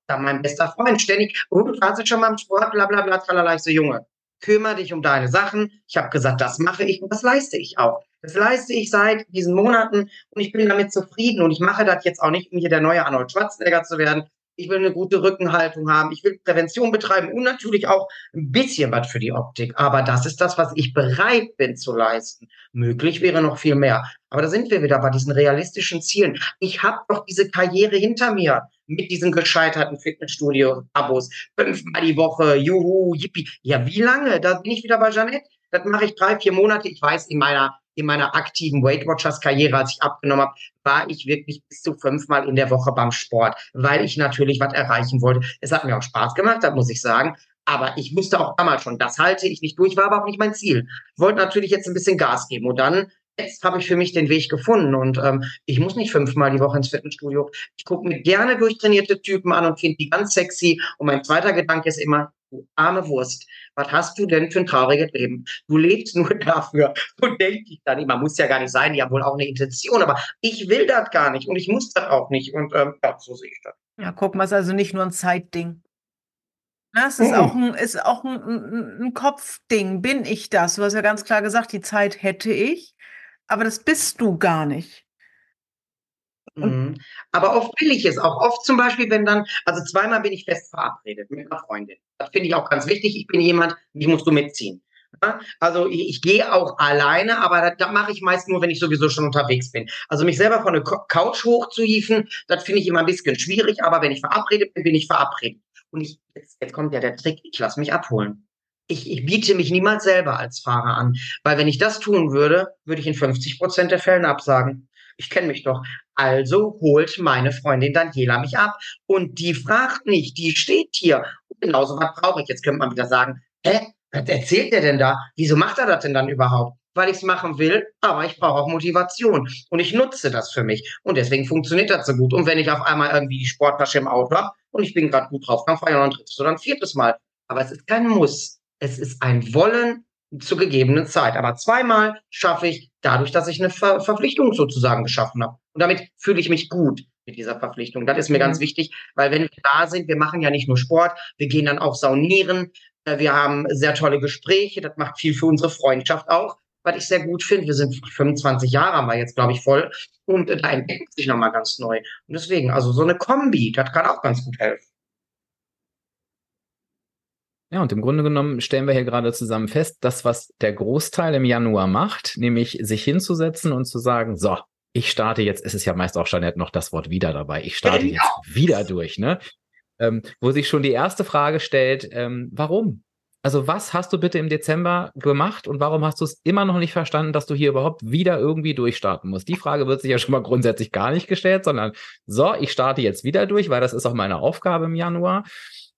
Da mein bester Freund, ständig, oh, du warst jetzt schon mal im Sport, bla bla bla, tralala. Ich so, Junge, kümmere dich um deine Sachen. Ich habe gesagt, das mache ich und das leiste ich auch. Das leiste ich seit diesen Monaten und ich bin damit zufrieden und ich mache das jetzt auch nicht, um hier der neue Arnold Schwarzenegger zu werden, ich will eine gute Rückenhaltung haben, ich will Prävention betreiben und natürlich auch ein bisschen was für die Optik. Aber das ist das, was ich bereit bin zu leisten. Möglich wäre noch viel mehr. Aber da sind wir wieder bei diesen realistischen Zielen. Ich habe doch diese Karriere hinter mir mit diesen gescheiterten Fitnessstudio-Abos. Fünfmal die Woche, juhu, yippie. Ja, wie lange? Da bin ich wieder bei Janette. Das mache ich drei, vier Monate. Ich weiß, in meiner in meiner aktiven Weight Watchers Karriere, als ich abgenommen habe, war ich wirklich bis zu fünfmal in der Woche beim Sport, weil ich natürlich was erreichen wollte. Es hat mir auch Spaß gemacht, das muss ich sagen. Aber ich wusste auch damals schon, das halte ich nicht durch, war aber auch nicht mein Ziel. Wollte natürlich jetzt ein bisschen Gas geben und dann jetzt habe ich für mich den Weg gefunden und ähm, ich muss nicht fünfmal die Woche ins Fitnessstudio. Ich gucke mir gerne durchtrainierte Typen an und finde die ganz sexy. Und mein zweiter Gedanke ist immer, du arme Wurst, was hast du denn für ein trauriges Leben? Du lebst nur (laughs) dafür und denke ich dann immer, muss ja gar nicht sein, die haben wohl auch eine Intention, aber ich will das gar nicht und ich muss das auch nicht und ähm, ja, so sehe ich das. Ja, guck mal, es ist also nicht nur ein Zeitding. Das ist, mhm. auch ein, ist auch ein, ein, ein Kopfding. Bin ich das? Du hast ja ganz klar gesagt, die Zeit hätte ich, aber das bist du gar nicht. Mhm. Aber oft will ich es auch. Oft zum Beispiel, wenn dann, also zweimal bin ich fest verabredet mit einer Freundin. Das finde ich auch ganz wichtig. Ich bin jemand, die musst du mitziehen. Also ich, ich, gehe auch alleine, aber das, das mache ich meist nur, wenn ich sowieso schon unterwegs bin. Also mich selber von der Couch hochzuhieven, das finde ich immer ein bisschen schwierig, aber wenn ich verabredet bin, bin ich verabredet. Und ich, jetzt, jetzt kommt ja der Trick, ich lasse mich abholen. Ich, ich biete mich niemals selber als Fahrer an, weil wenn ich das tun würde, würde ich in 50 Prozent der Fällen absagen ich kenne mich doch. Also holt meine Freundin Daniela mich ab und die fragt nicht, die steht hier. Und genauso was brauche ich. Jetzt könnte man wieder sagen, hä, was erzählt der denn da? Wieso macht er das denn dann überhaupt? Weil ich es machen will, aber ich brauche auch Motivation und ich nutze das für mich und deswegen funktioniert das so gut. Und wenn ich auf einmal irgendwie die Sporttasche im Auto habe und ich bin gerade gut drauf, dann fahre ich noch ein drittes oder ein viertes Mal. Aber es ist kein Muss. Es ist ein Wollen zur gegebenen Zeit. Aber zweimal schaffe ich dadurch, dass ich eine Ver Verpflichtung sozusagen geschaffen habe. Und damit fühle ich mich gut mit dieser Verpflichtung. Das ist mir mhm. ganz wichtig, weil wenn wir da sind, wir machen ja nicht nur Sport, wir gehen dann auch saunieren, äh, wir haben sehr tolle Gespräche, das macht viel für unsere Freundschaft auch, was ich sehr gut finde. Wir sind 25 Jahre haben wir jetzt, glaube ich, voll und da entdeckt sich nochmal ganz neu. Und deswegen, also so eine Kombi, das kann auch ganz gut helfen. Ja, und im Grunde genommen stellen wir hier gerade zusammen fest, das, was der Großteil im Januar macht, nämlich sich hinzusetzen und zu sagen, so, ich starte jetzt, es ist ja meist auch Jeanette noch das Wort wieder dabei, ich starte genau. jetzt wieder durch, ne? Ähm, wo sich schon die erste Frage stellt, ähm, warum? Also was hast du bitte im Dezember gemacht und warum hast du es immer noch nicht verstanden, dass du hier überhaupt wieder irgendwie durchstarten musst? Die Frage wird sich ja schon mal grundsätzlich gar nicht gestellt, sondern so, ich starte jetzt wieder durch, weil das ist auch meine Aufgabe im Januar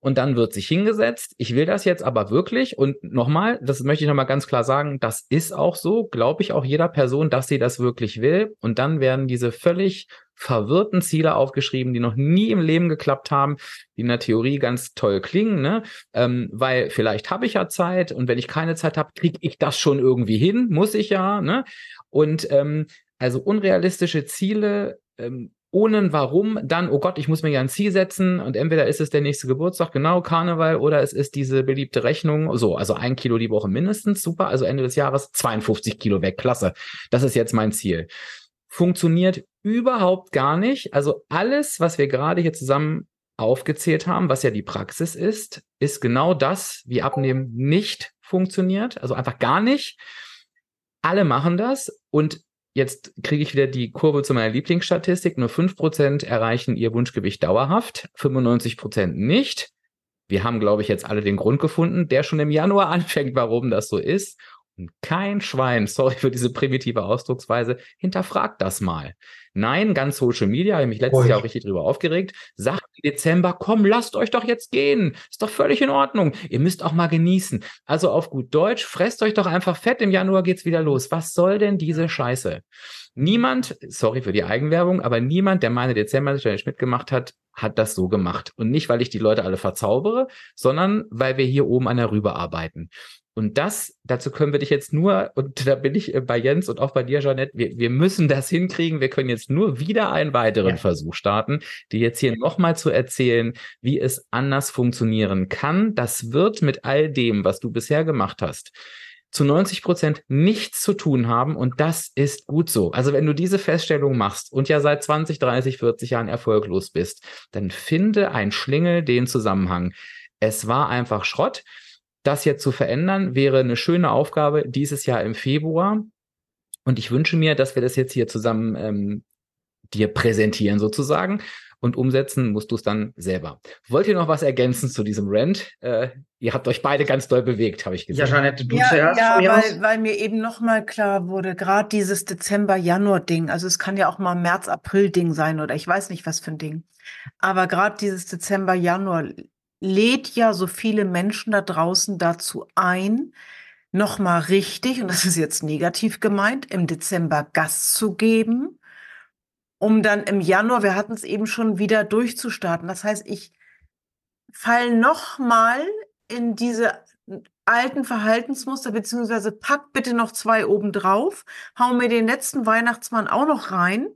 und dann wird sich hingesetzt. Ich will das jetzt aber wirklich. Und nochmal, das möchte ich nochmal ganz klar sagen, das ist auch so, glaube ich auch jeder Person, dass sie das wirklich will. Und dann werden diese völlig verwirrten Ziele aufgeschrieben, die noch nie im Leben geklappt haben, die in der Theorie ganz toll klingen, ne? Ähm, weil vielleicht habe ich ja Zeit und wenn ich keine Zeit habe, kriege ich das schon irgendwie hin, muss ich ja, ne? Und ähm, also unrealistische Ziele ähm, ohne Warum, dann, oh Gott, ich muss mir ja ein Ziel setzen und entweder ist es der nächste Geburtstag, genau, Karneval, oder es ist diese beliebte Rechnung, so, also ein Kilo die Woche mindestens, super, also Ende des Jahres 52 Kilo weg, klasse. Das ist jetzt mein Ziel. Funktioniert überhaupt gar nicht. Also alles, was wir gerade hier zusammen aufgezählt haben, was ja die Praxis ist, ist genau das, wie Abnehmen nicht funktioniert, also einfach gar nicht. Alle machen das und Jetzt kriege ich wieder die Kurve zu meiner Lieblingsstatistik. Nur 5% erreichen ihr Wunschgewicht dauerhaft, 95% nicht. Wir haben, glaube ich, jetzt alle den Grund gefunden, der schon im Januar (laughs) anfängt, warum das so ist. Kein Schwein, (laughs) sorry für diese primitive Ausdrucksweise, hinterfragt das mal. Nein, ganz Social Media, habe ich mich letztes Ui. Jahr auch richtig drüber aufgeregt, sagt im Dezember, komm, lasst euch doch jetzt gehen. Ist doch völlig in Ordnung. Ihr müsst auch mal genießen. Also auf gut Deutsch, fresst euch doch einfach fett, im Januar geht's wieder los. Was soll denn diese Scheiße? Niemand, sorry für die Eigenwerbung, aber niemand, der meine Dezember-Challenge mitgemacht hat, hat das so gemacht. Und nicht, weil ich die Leute alle verzaubere, sondern weil wir hier oben an der Rübe arbeiten. Und das, dazu können wir dich jetzt nur, und da bin ich äh, bei Jens und auch bei dir, Jeanette, wir, wir müssen das hinkriegen. Wir können jetzt nur wieder einen weiteren ja. Versuch starten, dir jetzt hier nochmal zu erzählen, wie es anders funktionieren kann. Das wird mit all dem, was du bisher gemacht hast, zu 90 Prozent nichts zu tun haben und das ist gut so. Also wenn du diese Feststellung machst und ja seit 20, 30, 40 Jahren erfolglos bist, dann finde ein Schlingel den Zusammenhang. Es war einfach Schrott. Das jetzt zu verändern wäre eine schöne Aufgabe dieses Jahr im Februar. Und ich wünsche mir, dass wir das jetzt hier zusammen ähm, dir präsentieren sozusagen und umsetzen musst du es dann selber. Wollt ihr noch was ergänzen zu diesem Rant? Äh, ihr habt euch beide ganz doll bewegt, habe ich gesehen. Ja, Janette, du ja, zuerst. Ja, weil, weil mir eben nochmal klar wurde, gerade dieses Dezember-Januar-Ding, also es kann ja auch mal März-April-Ding sein oder ich weiß nicht, was für ein Ding. Aber gerade dieses Dezember-Januar lädt ja so viele Menschen da draußen dazu ein, nochmal richtig, und das ist jetzt negativ gemeint, im Dezember Gas zu geben um dann im Januar, wir hatten es eben schon, wieder durchzustarten. Das heißt, ich falle nochmal in diese alten Verhaltensmuster, beziehungsweise pack bitte noch zwei oben drauf, hau mir den letzten Weihnachtsmann auch noch rein,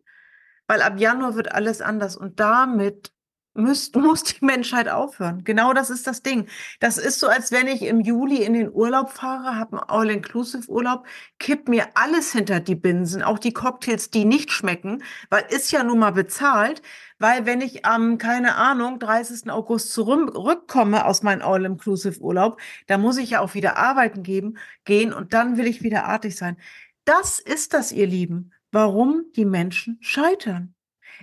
weil ab Januar wird alles anders. Und damit müsst, (laughs) muss die Menschheit aufhören. Genau das ist das Ding. Das ist so, als wenn ich im Juli in den Urlaub fahre, habe einen All-Inclusive-Urlaub, kipp mir alles hinter die Binsen, auch die Cocktails, die nicht schmecken, weil ist ja nun mal bezahlt, weil wenn ich am, keine Ahnung, 30. August zurückkomme aus meinem All-Inclusive-Urlaub, da muss ich ja auch wieder arbeiten geben, gehen und dann will ich wieder artig sein. Das ist das, ihr Lieben, warum die Menschen scheitern.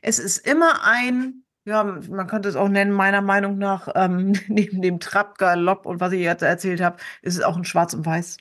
Es ist immer ein ja, man könnte es auch nennen, meiner Meinung nach, ähm, (laughs) neben dem Trab-Galopp und was ich jetzt erzählt habe, ist es auch ein Schwarz und Weiß.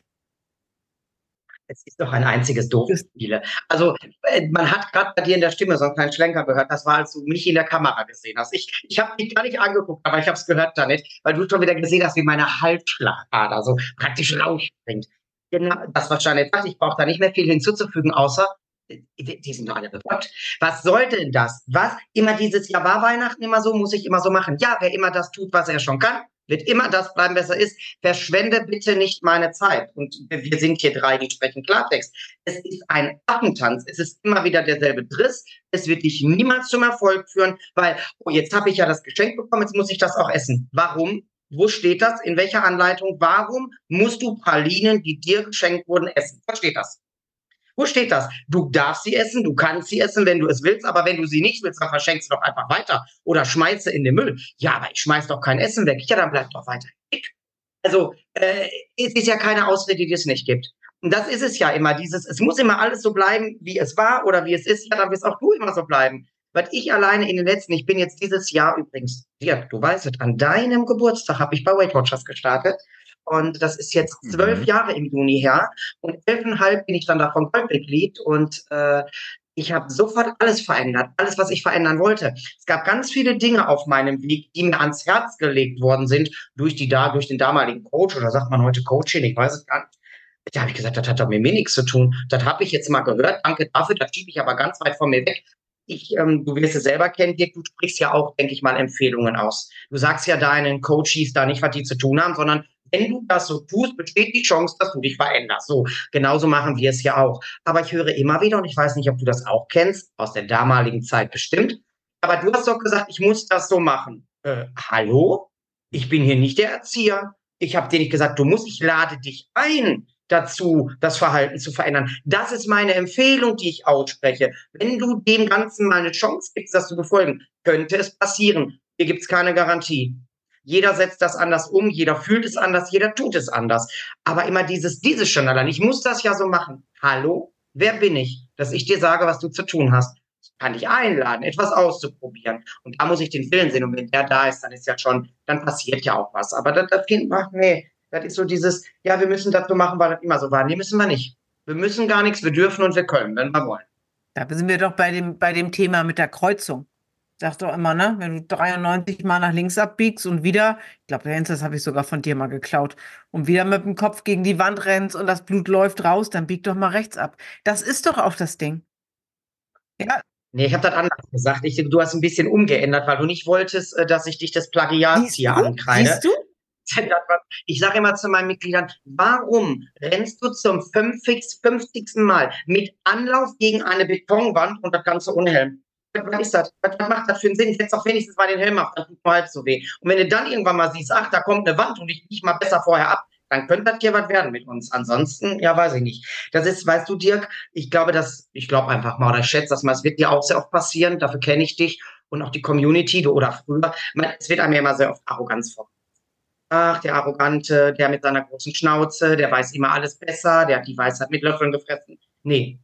Es ist doch ein einziges Doofspiele. Also, äh, man hat gerade bei dir in der Stimme so einen kleinen Schlenker gehört. Das war, als du mich in der Kamera gesehen hast. Ich, ich habe dich gar nicht angeguckt, aber ich habe es gehört, Janet, weil du schon wieder gesehen hast, wie meine Halsschlagader so praktisch rausspringt. Genau, das was Janet sagt, ich brauche da nicht mehr viel hinzuzufügen, außer die sind doch alle bekloppt. Was soll denn das? Was? Immer dieses Jahr war Weihnachten immer so, muss ich immer so machen. Ja, wer immer das tut, was er schon kann, wird immer das bleiben, was er ist. Verschwende bitte nicht meine Zeit. Und wir sind hier drei, die sprechen Klartext. Es ist ein Affentanz. Es ist immer wieder derselbe Driss. Es wird dich niemals zum Erfolg führen, weil, oh, jetzt habe ich ja das Geschenk bekommen, jetzt muss ich das auch essen. Warum? Wo steht das? In welcher Anleitung? Warum musst du Pralinen, die dir geschenkt wurden, essen? Versteht das? Wo steht das? Du darfst sie essen, du kannst sie essen, wenn du es willst, aber wenn du sie nicht willst, dann verschenkst du doch einfach weiter oder schmeißt sie in den Müll. Ja, aber ich schmeiß doch kein Essen weg. Ja, dann bleibt doch weiter. Also äh, es ist ja keine Ausrede, die es nicht gibt. Und das ist es ja immer, dieses, es muss immer alles so bleiben, wie es war oder wie es ist, ja, dann wirst auch du immer so bleiben. Weil ich alleine in den letzten, ich bin jetzt dieses Jahr übrigens, Dirk, du weißt es, an deinem Geburtstag habe ich bei Weight Watchers gestartet und das ist jetzt zwölf mhm. Jahre im Juni her. Und elfeinhalb bin ich dann davon Goldmitglied. Und äh, ich habe sofort alles verändert, alles, was ich verändern wollte. Es gab ganz viele Dinge auf meinem Weg, die mir ans Herz gelegt worden sind durch die da, durch den damaligen Coach oder sagt man heute Coaching, ich weiß es gar nicht. Da habe ich gesagt, das hat doch mit mir nichts zu tun. Das habe ich jetzt mal gehört. Danke dafür. Das schiebe ich aber ganz weit von mir weg. Ich, ähm, du wirst es selber kennen, Dirk, du sprichst ja auch, denke ich mal, Empfehlungen aus. Du sagst ja deinen Coaches da nicht, was die zu tun haben, sondern wenn du das so tust, besteht die Chance, dass du dich veränderst. So, genauso machen wir es ja auch. Aber ich höre immer wieder, und ich weiß nicht, ob du das auch kennst, aus der damaligen Zeit bestimmt, aber du hast doch gesagt, ich muss das so machen. Äh, hallo? Ich bin hier nicht der Erzieher. Ich habe dir nicht gesagt, du musst, ich lade dich ein dazu, das Verhalten zu verändern. Das ist meine Empfehlung, die ich ausspreche. Wenn du dem Ganzen mal eine Chance gibst, das zu befolgen, könnte es passieren. Hier gibt es keine Garantie. Jeder setzt das anders um, jeder fühlt es anders, jeder tut es anders. Aber immer dieses, dieses schon allein, ich muss das ja so machen. Hallo, wer bin ich, dass ich dir sage, was du zu tun hast? Ich kann dich einladen, etwas auszuprobieren. Und da muss ich den Willen sehen. Und wenn der da ist, dann ist ja schon, dann passiert ja auch was. Aber das, das Kind macht, nee, das ist so dieses, ja, wir müssen das so machen, weil das immer so war. Nee, müssen wir nicht. Wir müssen gar nichts, wir dürfen und wir können, wenn wir wollen. Da sind wir doch bei dem, bei dem Thema mit der Kreuzung. Sag doch immer, ne? Wenn du 93 Mal nach links abbiegst und wieder, ich glaube, das habe ich sogar von dir mal geklaut, und wieder mit dem Kopf gegen die Wand rennst und das Blut läuft raus, dann bieg doch mal rechts ab. Das ist doch auch das Ding. Ja. Nee, ich habe das anders gesagt. Ich, du hast ein bisschen umgeändert, weil du nicht wolltest, äh, dass ich dich das Plagiat hier ankreide. Siehst du? (laughs) Ich sage immer zu meinen Mitgliedern, warum rennst du zum 50. Mal mit Anlauf gegen eine Betonwand und das Ganze unhelm? Was ist das? Was, macht das für einen Sinn? Setz doch wenigstens mal den Helm auf, dann tut mir halb so weh. Und wenn du dann irgendwann mal siehst, ach, da kommt eine Wand und ich nicht mal besser vorher ab, dann könnte das hier was werden mit uns. Ansonsten, ja, weiß ich nicht. Das ist, weißt du, Dirk, ich glaube, dass, ich glaube einfach mal oder ich schätze das mal, es wird dir auch sehr oft passieren, dafür kenne ich dich und auch die Community, du oder früher. Es wird einem ja immer sehr oft Arroganz vor. Ach, der Arrogante, der mit seiner großen Schnauze, der weiß immer alles besser, der hat die Weisheit mit Löffeln gefressen. Nee,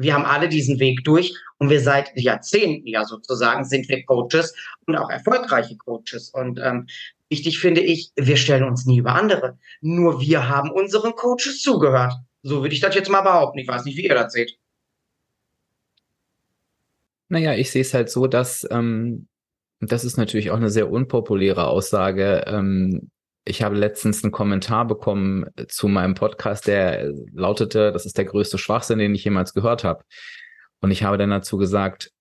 wir haben alle diesen Weg durch und wir seit Jahrzehnten ja sozusagen sind wir Coaches und auch erfolgreiche Coaches. Und ähm, wichtig finde ich, wir stellen uns nie über andere. Nur wir haben unseren Coaches zugehört. So würde ich das jetzt mal behaupten. Ich weiß nicht, wie ihr das seht. Naja, ich sehe es halt so, dass, ähm, das ist natürlich auch eine sehr unpopuläre Aussage, ähm, ich habe letztens einen Kommentar bekommen zu meinem Podcast, der lautete, das ist der größte Schwachsinn, den ich jemals gehört habe. Und ich habe dann dazu gesagt,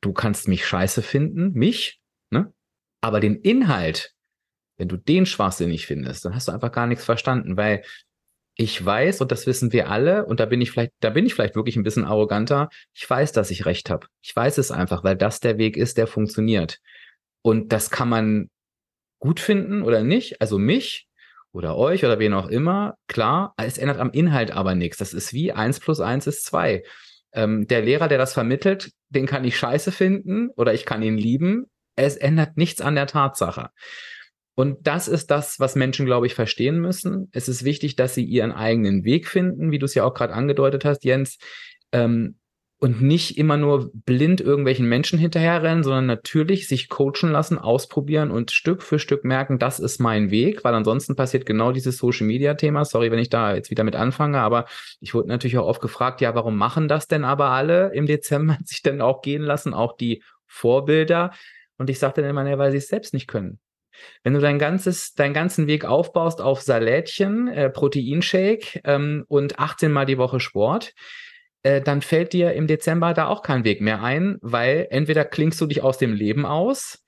du kannst mich scheiße finden, mich, ne? Aber den Inhalt, wenn du den Schwachsinn nicht findest, dann hast du einfach gar nichts verstanden, weil ich weiß, und das wissen wir alle, und da bin ich vielleicht, da bin ich vielleicht wirklich ein bisschen arroganter, ich weiß, dass ich recht habe. Ich weiß es einfach, weil das der Weg ist, der funktioniert. Und das kann man gut finden oder nicht, also mich oder euch oder wen auch immer, klar, es ändert am Inhalt aber nichts. Das ist wie eins plus eins ist zwei. Ähm, der Lehrer, der das vermittelt, den kann ich scheiße finden oder ich kann ihn lieben. Es ändert nichts an der Tatsache. Und das ist das, was Menschen, glaube ich, verstehen müssen. Es ist wichtig, dass sie ihren eigenen Weg finden, wie du es ja auch gerade angedeutet hast, Jens. Ähm, und nicht immer nur blind irgendwelchen Menschen hinterherrennen, sondern natürlich sich coachen lassen, ausprobieren und Stück für Stück merken, das ist mein Weg, weil ansonsten passiert genau dieses Social Media Thema. Sorry, wenn ich da jetzt wieder mit anfange, aber ich wurde natürlich auch oft gefragt, ja, warum machen das denn aber alle im Dezember (laughs) sich denn auch gehen lassen, auch die Vorbilder? Und ich sagte dann immer, ja, weil sie es selbst nicht können. Wenn du dein ganzes, deinen ganzen Weg aufbaust auf Salätchen, äh, Proteinshake ähm, und 18 Mal die Woche Sport, äh, dann fällt dir im Dezember da auch kein Weg mehr ein, weil entweder klingst du dich aus dem Leben aus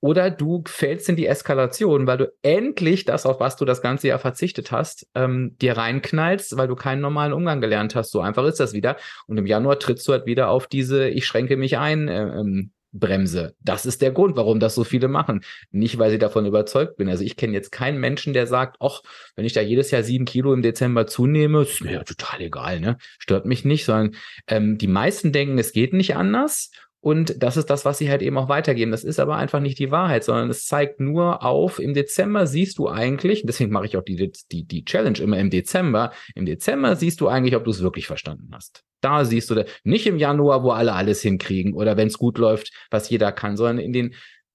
oder du fällst in die Eskalation, weil du endlich das, auf was du das ganze Jahr verzichtet hast, ähm, dir reinknallst, weil du keinen normalen Umgang gelernt hast. So einfach ist das wieder. Und im Januar trittst du halt wieder auf diese Ich schränke mich ein äh, ähm, bremse. Das ist der Grund, warum das so viele machen. Nicht, weil sie davon überzeugt bin. Also ich kenne jetzt keinen Menschen, der sagt, ach, wenn ich da jedes Jahr sieben Kilo im Dezember zunehme, ist mir ja total egal, ne? Stört mich nicht, sondern ähm, die meisten denken, es geht nicht anders und das ist das, was sie halt eben auch weitergeben. Das ist aber einfach nicht die Wahrheit, sondern es zeigt nur auf, im Dezember siehst du eigentlich, deswegen mache ich auch die, die, die Challenge immer im Dezember, im Dezember siehst du eigentlich, ob du es wirklich verstanden hast. Da siehst du, nicht im Januar, wo alle alles hinkriegen oder wenn es gut läuft, was jeder kann, sondern in den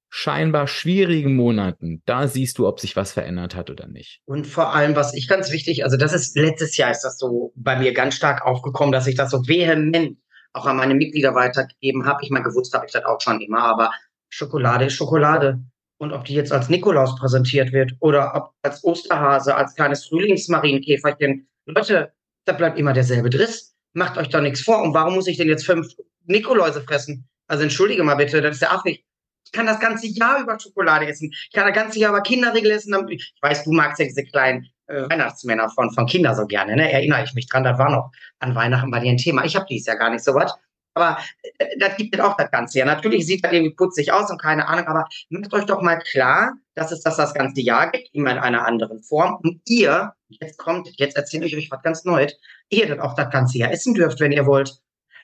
scheinbar schwierigen Monaten, da siehst du, ob sich was verändert hat oder nicht. Und vor allem, was ich ganz wichtig, also das ist letztes Jahr ist das so bei mir ganz stark aufgekommen, dass ich das so vehement auch an meine Mitglieder weitergegeben habe. Ich meine, gewusst habe ich das auch schon immer, aber Schokolade ist Schokolade. Und ob die jetzt als Nikolaus präsentiert wird oder ob als Osterhase, als kleines Frühlingsmarienkäferchen, Leute, da bleibt immer derselbe Driss. Macht euch doch nichts vor. Und warum muss ich denn jetzt fünf Nikoläuse fressen? Also entschuldige mal bitte, das ist ja affig. Ich kann das ganze Jahr über Schokolade essen. Ich kann das ganze Jahr über Kinderriegel essen. Ich weiß, du magst ja diese kleinen äh, Weihnachtsmänner von, von Kindern so gerne, ne? Erinnere ich mich dran, das war noch an Weihnachten bei dir ein Thema. Ich habe dies ja gar nicht so was. Aber äh, das gibt es auch das Ganze ja. Natürlich sieht das irgendwie putzig aus und keine Ahnung, aber macht euch doch mal klar, dass es das das ganze Jahr gibt, immer in einer anderen Form. Und ihr, jetzt kommt, jetzt erzähle ich euch was ganz Neues, ihr das auch das ganze Jahr essen dürft, wenn ihr wollt.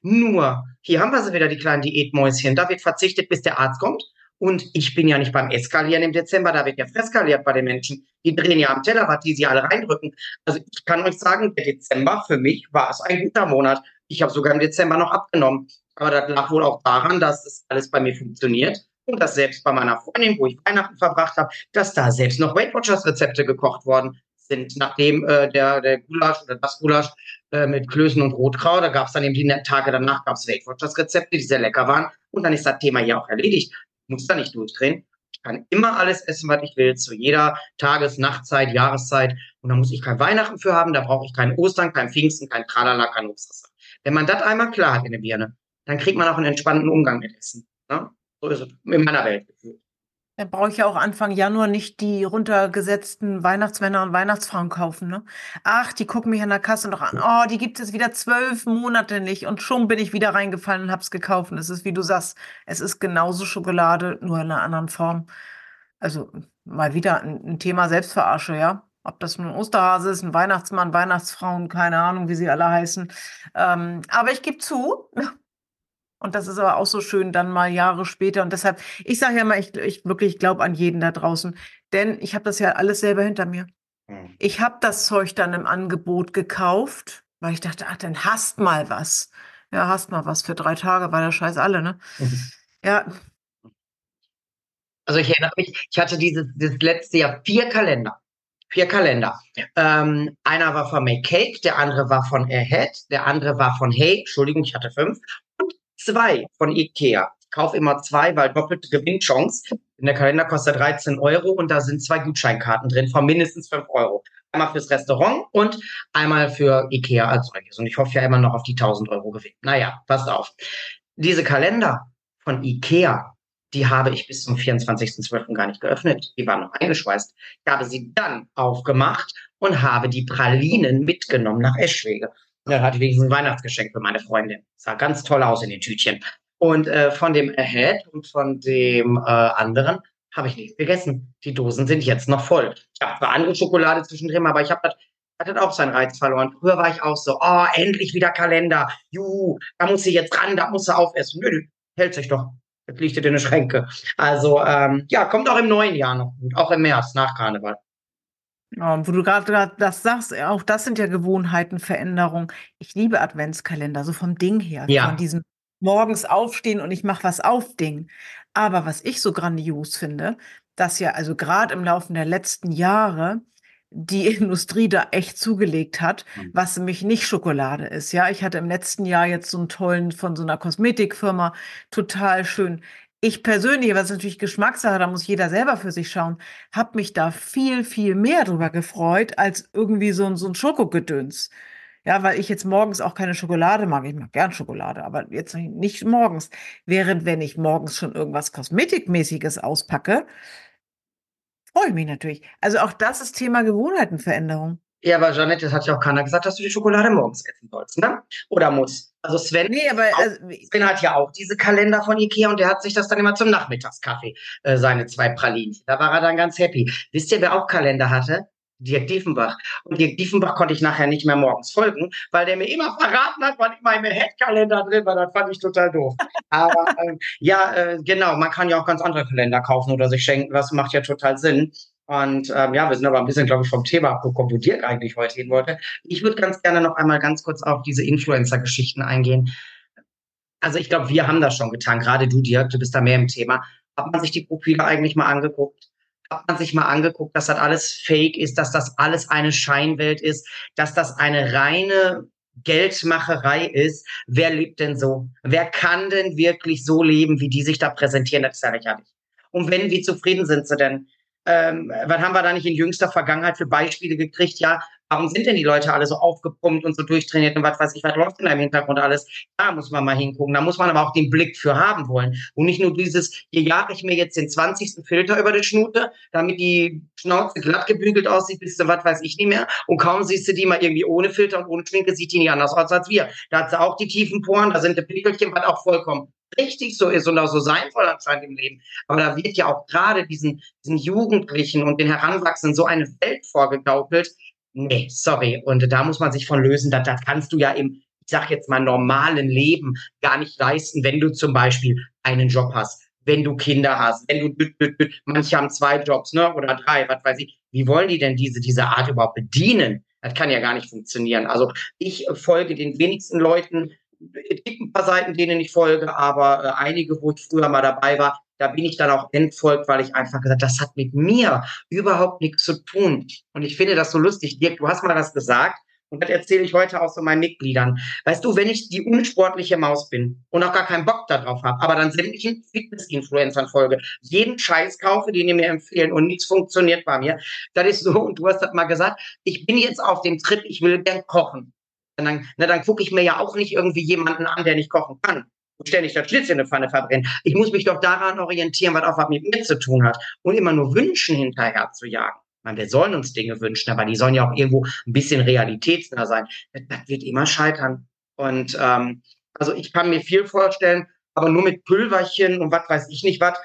Nur, hier haben wir sie wieder, die kleinen Diätmäuschen. Da wird verzichtet, bis der Arzt kommt. Und ich bin ja nicht beim Eskalieren im Dezember, da wird ja freskaliert bei den Menschen. Die drehen ja am Teller, was die sie alle reindrücken. Also ich kann euch sagen, der Dezember für mich war es ein guter Monat. Ich habe sogar im Dezember noch abgenommen. Aber das lag wohl auch daran, dass das alles bei mir funktioniert. Und dass selbst bei meiner Freundin, wo ich Weihnachten verbracht habe, dass da selbst noch Weight Watchers Rezepte gekocht worden sind, nachdem äh, der, der Gulasch oder das Gulasch äh, mit Klößen und Rotkraut, da gab es dann eben die Tage danach gab es Weight Watchers Rezepte, die sehr lecker waren. Und dann ist das Thema hier auch erledigt muss da nicht durchdrehen. Ich kann immer alles essen, was ich will, zu jeder Tages-, Nachtzeit, Jahreszeit. Und da muss ich kein Weihnachten für haben, da brauche ich kein Ostern, kein Pfingsten, kein Tralala, kein Obstwasser. Wenn man das einmal klar hat in der Birne, dann kriegt man auch einen entspannten Umgang mit Essen. Ne? So ist es in meiner Welt gefühlt. Dann brauche ich ja auch Anfang Januar nicht die runtergesetzten Weihnachtsmänner und Weihnachtsfrauen kaufen. Ne? Ach, die gucken mich an der Kasse noch an. Oh, die gibt es wieder zwölf Monate nicht. Und schon bin ich wieder reingefallen und habe es gekauft. Es ist, wie du sagst, es ist genauso Schokolade, nur in einer anderen Form. Also mal wieder ein, ein Thema Selbstverarsche, ja. Ob das nun Osterhase ist, ein Weihnachtsmann, Weihnachtsfrauen, keine Ahnung, wie sie alle heißen. Ähm, aber ich gebe zu, und das ist aber auch so schön dann mal Jahre später. Und deshalb, ich sage ja mal, ich, ich wirklich glaube an jeden da draußen, denn ich habe das ja alles selber hinter mir. Mhm. Ich habe das Zeug dann im Angebot gekauft, weil ich dachte, ach, dann hast mal was. Ja, hast mal was für drei Tage, war der Scheiß alle, ne? Mhm. Ja. Also ich erinnere mich, ich hatte dieses, dieses letzte Jahr vier Kalender. Vier Kalender. Ähm, einer war von Make Cake, der andere war von Ahead, der andere war von Hey, Entschuldigung, ich hatte fünf. Zwei von Ikea. Ich kaufe immer zwei, weil doppelte Gewinnchance. In der Kalender kostet 13 Euro und da sind zwei Gutscheinkarten drin von mindestens 5 Euro. Einmal fürs Restaurant und einmal für Ikea als solches. Und ich hoffe ja immer noch auf die 1000 Euro Gewinn. Naja, passt auf. Diese Kalender von Ikea, die habe ich bis zum 24.12. gar nicht geöffnet. Die waren noch eingeschweißt. Ich habe sie dann aufgemacht und habe die Pralinen mitgenommen nach Eschwege. Dann hatte ich wenigstens ein Weihnachtsgeschenk für meine Freundin. Sah ganz toll aus in den Tütchen. Und äh, von dem Ahead und von dem äh, anderen habe ich nichts gegessen. Die Dosen sind jetzt noch voll. Ich habe zwar andere Schokolade zwischendrin, aber ich habe das hat auch seinen Reiz verloren. Früher war ich auch so, oh, endlich wieder Kalender. Juhu, da muss sie jetzt ran, da muss sie aufessen. Nö, hält sich doch. Jetzt liegt in den Schränke. Also, ähm, ja, kommt auch im neuen Jahr noch gut. Auch im März, nach Karneval. Oh, wo du gerade das sagst, auch das sind ja Gewohnheitenveränderungen. Ich liebe Adventskalender, so vom Ding her. Ja. Von diesem morgens aufstehen und ich mache was auf Ding. Aber was ich so grandios finde, dass ja also gerade im Laufe der letzten Jahre die (laughs) Industrie da echt zugelegt hat, mhm. was nämlich nicht Schokolade ist. Ja, ich hatte im letzten Jahr jetzt so einen tollen von so einer Kosmetikfirma, total schön. Ich persönlich, was natürlich Geschmackssache, da muss jeder selber für sich schauen, habe mich da viel, viel mehr drüber gefreut als irgendwie so, ein so ein Schokogedöns. Ja, weil ich jetzt morgens auch keine Schokolade mag. Ich mag gern Schokolade, aber jetzt nicht morgens. Während wenn ich morgens schon irgendwas Kosmetikmäßiges auspacke, freue ich mich natürlich. Also auch das ist Thema Gewohnheitenveränderung. Ja, aber Janette, das hat ja auch keiner gesagt, dass du die Schokolade morgens essen sollst, ne? Oder muss. Also Sven, nee, aber, also, Sven hat ja auch diese Kalender von Ikea und der hat sich das dann immer zum Nachmittagskaffee, äh, seine zwei Pralinen. Da war er dann ganz happy. Wisst ihr, wer auch Kalender hatte? Dirk Diefenbach. Und Dirk Diefenbach konnte ich nachher nicht mehr morgens folgen, weil der mir immer verraten hat, wann in meinem Headkalender drin war. Das fand ich total doof. Aber ähm, ja, äh, genau, man kann ja auch ganz andere Kalender kaufen oder sich schenken. Das macht ja total Sinn. Und ähm, ja, wir sind aber ein bisschen, glaube ich, vom Thema abgekommen, wo Dirk eigentlich heute hin wollte. Ich würde ganz gerne noch einmal ganz kurz auf diese Influencer-Geschichten eingehen. Also ich glaube, wir haben das schon getan. Gerade du, Dirk, du bist da mehr im Thema. Hat man sich die Profile eigentlich mal angeguckt? hat man sich mal angeguckt, dass das alles fake ist, dass das alles eine Scheinwelt ist, dass das eine reine Geldmacherei ist. Wer lebt denn so? Wer kann denn wirklich so leben, wie die sich da präsentieren? Das ist ja lächerlich. Und wenn, wie zufrieden sind sie denn? Ähm, was haben wir da nicht in jüngster Vergangenheit für Beispiele gekriegt? Ja, warum sind denn die Leute alle so aufgepumpt und so durchtrainiert und was weiß ich, was läuft denn da im Hintergrund alles? Da muss man mal hingucken. Da muss man aber auch den Blick für haben wollen. Und nicht nur dieses, hier jage ich mir jetzt den 20. Filter über die Schnute, damit die Schnauze glatt gebügelt aussieht, bis du was weiß ich nicht mehr. Und kaum siehst du die mal irgendwie ohne Filter und ohne Schminke, sieht die nicht anders aus als wir. Da hat sie auch die tiefen Poren, da sind die Pickelchen, was auch vollkommen richtig so ist und auch so sein soll anscheinend im Leben. Aber da wird ja auch gerade diesen, diesen Jugendlichen und den Heranwachsenden so eine Welt vorgegaukelt, Nee, sorry. Und da muss man sich von lösen. Das, das kannst du ja im, ich sag jetzt mal, normalen Leben gar nicht leisten, wenn du zum Beispiel einen Job hast, wenn du Kinder hast, wenn du, manche haben zwei Jobs, ne, oder drei, was weiß ich. Wie wollen die denn diese, diese Art überhaupt bedienen? Das kann ja gar nicht funktionieren. Also ich folge den wenigsten Leuten, es gibt ein paar Seiten, denen ich folge, aber äh, einige, wo ich früher mal dabei war, da bin ich dann auch entfolgt, weil ich einfach gesagt, das hat mit mir überhaupt nichts zu tun. Und ich finde das so lustig. Dirk, du hast mal was gesagt. Und das erzähle ich heute auch so meinen Mitgliedern. Weißt du, wenn ich die unsportliche Maus bin und auch gar keinen Bock darauf habe, aber dann sämtlichen Fitness-Influencern folge, jeden Scheiß kaufe, den die mir empfehlen und nichts funktioniert bei mir, das ist so, und du hast das mal gesagt, ich bin jetzt auf dem Trip, ich will gern kochen. Und dann, na, dann gucke ich mir ja auch nicht irgendwie jemanden an, der nicht kochen kann und ständig das Schlitz in der Pfanne verbrennen. Ich muss mich doch daran orientieren, was auch was mit mir zu tun hat. Und immer nur Wünschen hinterher zu jagen. meine, wir sollen uns Dinge wünschen, aber die sollen ja auch irgendwo ein bisschen realitätsnah sein. Das, wird immer scheitern. Und ähm, also ich kann mir viel vorstellen, aber nur mit Pülverchen und was weiß ich nicht was.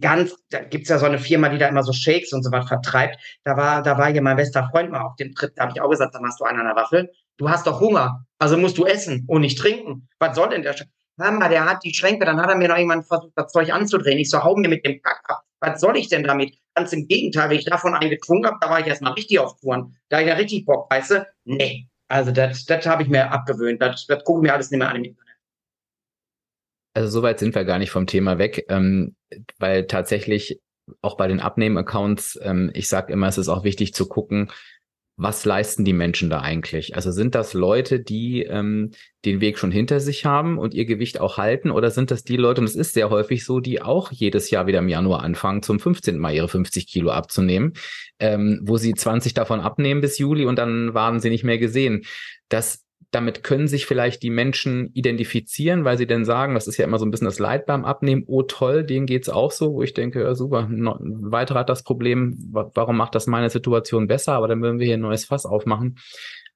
Ganz, da gibt's ja so eine Firma, die da immer so Shakes und so was vertreibt. Da war, da war hier mein bester Freund mal auf dem Trip, da habe ich auch gesagt, dann hast du einen an der Waffel. Du hast doch Hunger, also musst du essen und nicht trinken. Was soll denn der Sch Hör mal, der hat die Schränke, dann hat er mir noch jemand versucht, das Zeug anzudrehen. Ich so, hau mir mit dem Kack ab. Was soll ich denn damit? Ganz im Gegenteil, wenn ich davon einen getrunken habe, da war ich erstmal richtig auf Touren. Da ich ja richtig Bock, weißt? Nee. Also das, das habe ich mir abgewöhnt. Das, das gucke ich mir alles nicht mehr an im Internet. Also soweit sind wir gar nicht vom Thema weg, ähm, weil tatsächlich auch bei den Abnehmen-Accounts, ähm, ich sage immer, es ist auch wichtig zu gucken, was leisten die Menschen da eigentlich? Also sind das Leute, die ähm, den Weg schon hinter sich haben und ihr Gewicht auch halten? Oder sind das die Leute, und es ist sehr häufig so, die auch jedes Jahr wieder im Januar anfangen, zum 15. Mal ihre 50 Kilo abzunehmen, ähm, wo sie 20 davon abnehmen bis Juli und dann waren sie nicht mehr gesehen. Das damit können sich vielleicht die Menschen identifizieren, weil sie dann sagen, das ist ja immer so ein bisschen das Leid beim Abnehmen, oh toll, denen geht's auch so, wo ich denke, ja, super, ein weiterer hat das Problem, warum macht das meine Situation besser, aber dann würden wir hier ein neues Fass aufmachen.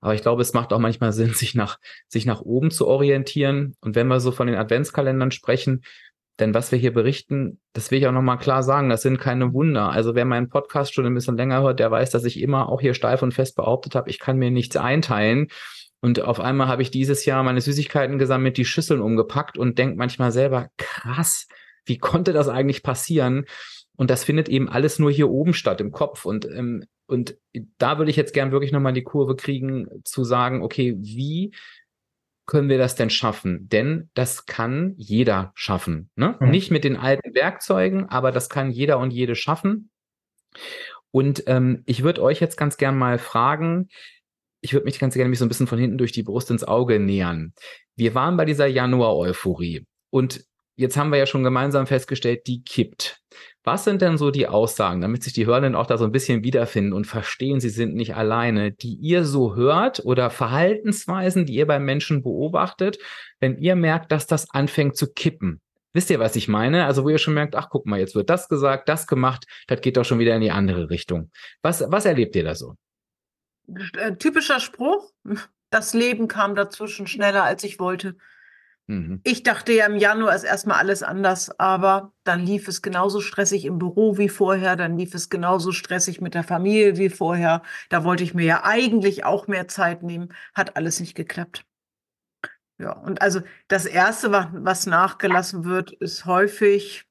Aber ich glaube, es macht auch manchmal Sinn, sich nach, sich nach oben zu orientieren. Und wenn wir so von den Adventskalendern sprechen, denn was wir hier berichten, das will ich auch nochmal klar sagen, das sind keine Wunder. Also wer meinen Podcast schon ein bisschen länger hört, der weiß, dass ich immer auch hier steif und fest behauptet habe, ich kann mir nichts einteilen. Und auf einmal habe ich dieses Jahr meine Süßigkeiten gesammelt, die Schüsseln umgepackt und denke manchmal selber, krass, wie konnte das eigentlich passieren? Und das findet eben alles nur hier oben statt, im Kopf. Und, ähm, und da würde ich jetzt gern wirklich nochmal die Kurve kriegen, zu sagen, okay, wie können wir das denn schaffen? Denn das kann jeder schaffen. Ne? Mhm. Nicht mit den alten Werkzeugen, aber das kann jeder und jede schaffen. Und ähm, ich würde euch jetzt ganz gern mal fragen, ich würde mich ganz gerne mich so ein bisschen von hinten durch die Brust ins Auge nähern. Wir waren bei dieser Januar-Euphorie und jetzt haben wir ja schon gemeinsam festgestellt, die kippt. Was sind denn so die Aussagen, damit sich die Hörenden auch da so ein bisschen wiederfinden und verstehen, sie sind nicht alleine, die ihr so hört oder Verhaltensweisen, die ihr beim Menschen beobachtet, wenn ihr merkt, dass das anfängt zu kippen? Wisst ihr, was ich meine? Also wo ihr schon merkt, ach guck mal, jetzt wird das gesagt, das gemacht, das geht doch schon wieder in die andere Richtung. Was, was erlebt ihr da so? Äh, typischer Spruch, das Leben kam dazwischen schneller, als ich wollte. Mhm. Ich dachte ja im Januar ist erstmal alles anders, aber dann lief es genauso stressig im Büro wie vorher, dann lief es genauso stressig mit der Familie wie vorher. Da wollte ich mir ja eigentlich auch mehr Zeit nehmen, hat alles nicht geklappt. Ja, und also das Erste, was nachgelassen wird, ist häufig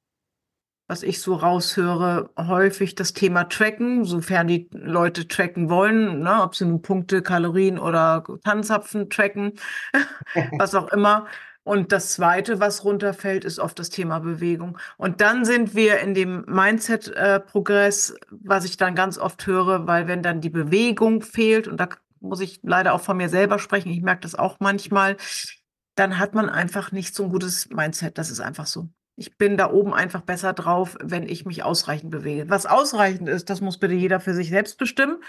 was ich so raushöre, häufig das Thema Tracken, sofern die Leute tracken wollen, ne, ob sie nun Punkte, Kalorien oder Tanzapfen tracken, (laughs) was auch immer. Und das Zweite, was runterfällt, ist oft das Thema Bewegung. Und dann sind wir in dem Mindset-Progress, was ich dann ganz oft höre, weil wenn dann die Bewegung fehlt, und da muss ich leider auch von mir selber sprechen, ich merke das auch manchmal, dann hat man einfach nicht so ein gutes Mindset. Das ist einfach so. Ich bin da oben einfach besser drauf, wenn ich mich ausreichend bewege. Was ausreichend ist, das muss bitte jeder für sich selbst bestimmen.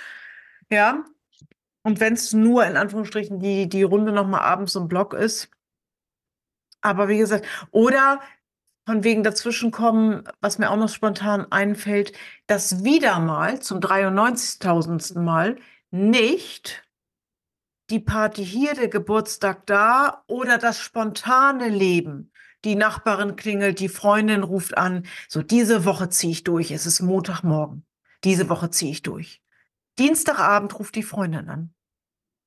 Ja. Und wenn es nur in Anführungsstrichen die, die Runde nochmal abends im Block ist. Aber wie gesagt, oder von wegen dazwischenkommen, was mir auch noch spontan einfällt, dass wieder mal zum 93.000. Mal nicht die Party hier, der Geburtstag da oder das spontane Leben die Nachbarin klingelt, die Freundin ruft an. So, diese Woche ziehe ich durch. Es ist Montagmorgen. Diese Woche ziehe ich durch. Dienstagabend ruft die Freundin an.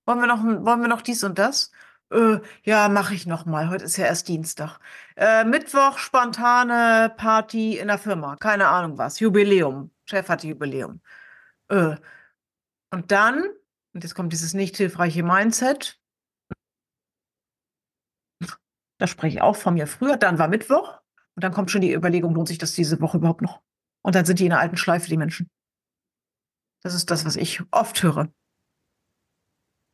Wollen wir noch, wollen wir noch dies und das? Äh, ja, mache ich noch mal. Heute ist ja erst Dienstag. Äh, Mittwoch spontane Party in der Firma. Keine Ahnung was. Jubiläum. Chef hatte Jubiläum. Äh, und dann, und jetzt kommt dieses nicht hilfreiche Mindset, da spreche ich auch von mir früher. Dann war Mittwoch und dann kommt schon die Überlegung, lohnt sich das diese Woche überhaupt noch? Und dann sind die in einer alten Schleife, die Menschen. Das ist das, was ich oft höre.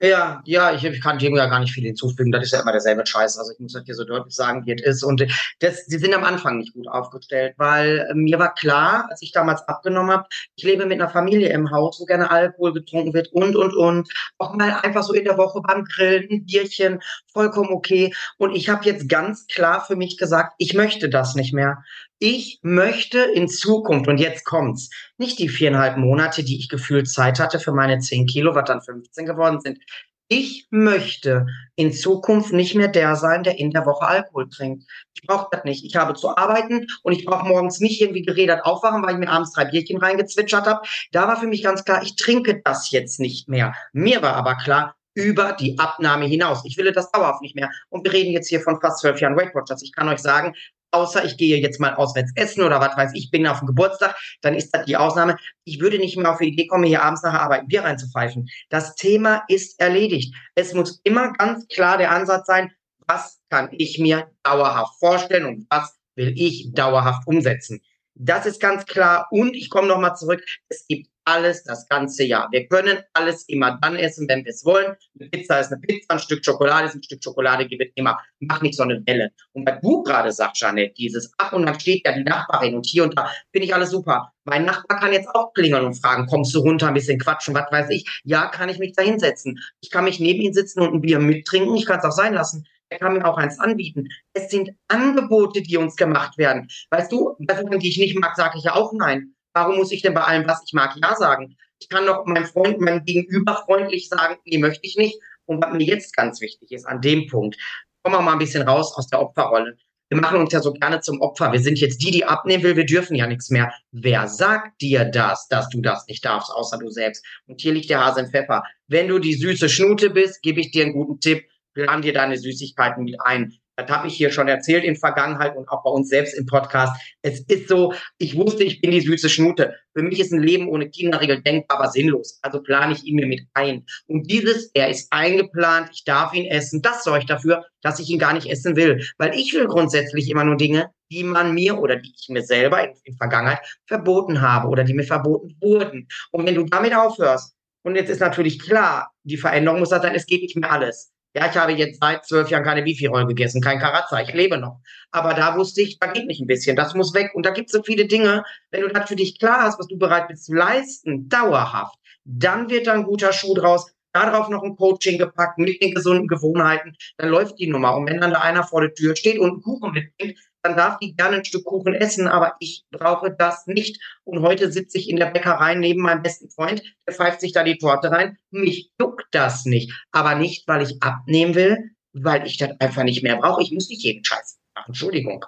Ja, ja, ich, ich kann dem ja gar nicht viel hinzufügen. Das ist ja immer derselbe Scheiß. Also ich muss das hier so deutlich sagen, wie es ist. Und das, die sind am Anfang nicht gut aufgestellt, weil äh, mir war klar, als ich damals abgenommen habe, ich lebe mit einer Familie im Haus, wo gerne Alkohol getrunken wird und, und, und. Auch mal einfach so in der Woche beim Grillen, ein Bierchen, vollkommen okay. Und ich habe jetzt ganz klar für mich gesagt, ich möchte das nicht mehr ich möchte in Zukunft, und jetzt kommt's, nicht die viereinhalb Monate, die ich gefühlt Zeit hatte für meine zehn Kilo, was dann 15 geworden sind. Ich möchte in Zukunft nicht mehr der sein, der in der Woche Alkohol trinkt. Ich brauche das nicht. Ich habe zu arbeiten und ich brauche morgens nicht irgendwie geredet aufwachen, weil ich mir abends drei Bierchen reingezwitschert habe. Da war für mich ganz klar, ich trinke das jetzt nicht mehr. Mir war aber klar, über die Abnahme hinaus. Ich will das dauerhaft nicht mehr. Und wir reden jetzt hier von fast zwölf Jahren Weight Watchers. Ich kann euch sagen, außer ich gehe jetzt mal auswärts essen oder was weiß ich, bin auf dem Geburtstag, dann ist das die Ausnahme. Ich würde nicht mehr auf die Idee kommen, hier abends nach Arbeit Bier reinzupfeifen. Das Thema ist erledigt. Es muss immer ganz klar der Ansatz sein, was kann ich mir dauerhaft vorstellen und was will ich dauerhaft umsetzen. Das ist ganz klar. Und ich komme nochmal zurück. Es gibt alles das ganze Jahr. Wir können alles immer dann essen, wenn wir es wollen. Eine Pizza ist eine Pizza, ein Stück Schokolade ist ein Stück Schokolade, gibt es immer. Mach nicht so eine Welle. Und weil du gerade sagst, Janette, dieses, ach, und dann steht ja die Nachbarin und hier und da, finde ich alles super. Mein Nachbar kann jetzt auch klingeln und fragen, kommst du runter, ein bisschen quatschen, was weiß ich. Ja, kann ich mich da hinsetzen. Ich kann mich neben ihn sitzen und ein Bier mittrinken. Ich kann es auch sein lassen. Er kann mir auch eins anbieten. Es sind Angebote, die uns gemacht werden. Weißt du, die ich nicht mag, sage ich ja auch nein. Warum muss ich denn bei allem, was ich mag, Ja sagen? Ich kann doch meinem Freund, meinem Gegenüber freundlich sagen, nee, möchte ich nicht. Und was mir jetzt ganz wichtig ist, an dem Punkt, kommen wir mal ein bisschen raus aus der Opferrolle. Wir machen uns ja so gerne zum Opfer. Wir sind jetzt die, die abnehmen will. Wir dürfen ja nichts mehr. Wer sagt dir das, dass du das nicht darfst, außer du selbst? Und hier liegt der Hase im Pfeffer. Wenn du die süße Schnute bist, gebe ich dir einen guten Tipp. Plan dir deine Süßigkeiten mit ein. Das habe ich hier schon erzählt in Vergangenheit und auch bei uns selbst im Podcast. Es ist so, ich wusste, ich bin die süße Schnute. Für mich ist ein Leben ohne Kinderregel denkbar, aber sinnlos. Also plane ich ihn mir mit ein. Und dieses, er ist eingeplant, ich darf ihn essen, das sorgt dafür, dass ich ihn gar nicht essen will. Weil ich will grundsätzlich immer nur Dinge, die man mir oder die ich mir selber in, in Vergangenheit verboten habe oder die mir verboten wurden. Und wenn du damit aufhörst, und jetzt ist natürlich klar, die Veränderung muss sein, es geht nicht mehr alles. Ja, ich habe jetzt seit zwölf Jahren keine Bifi-Roll gegessen, kein Karazza, ich lebe noch. Aber da wusste ich, da geht nicht ein bisschen, das muss weg. Und da gibt es so viele Dinge, wenn du das für dich klar hast, was du bereit bist zu leisten, dauerhaft, dann wird da ein guter Schuh draus. Darauf noch ein Coaching gepackt mit den gesunden Gewohnheiten, dann läuft die Nummer. Und wenn dann da einer vor der Tür steht und einen Kuchen mitbringt, dann darf die gerne ein Stück Kuchen essen, aber ich brauche das nicht. Und heute sitze ich in der Bäckerei neben meinem besten Freund, der pfeift sich da die Torte rein. Mich juckt das nicht. Aber nicht, weil ich abnehmen will, weil ich das einfach nicht mehr brauche. Ich muss nicht jeden Scheiß machen. Entschuldigung.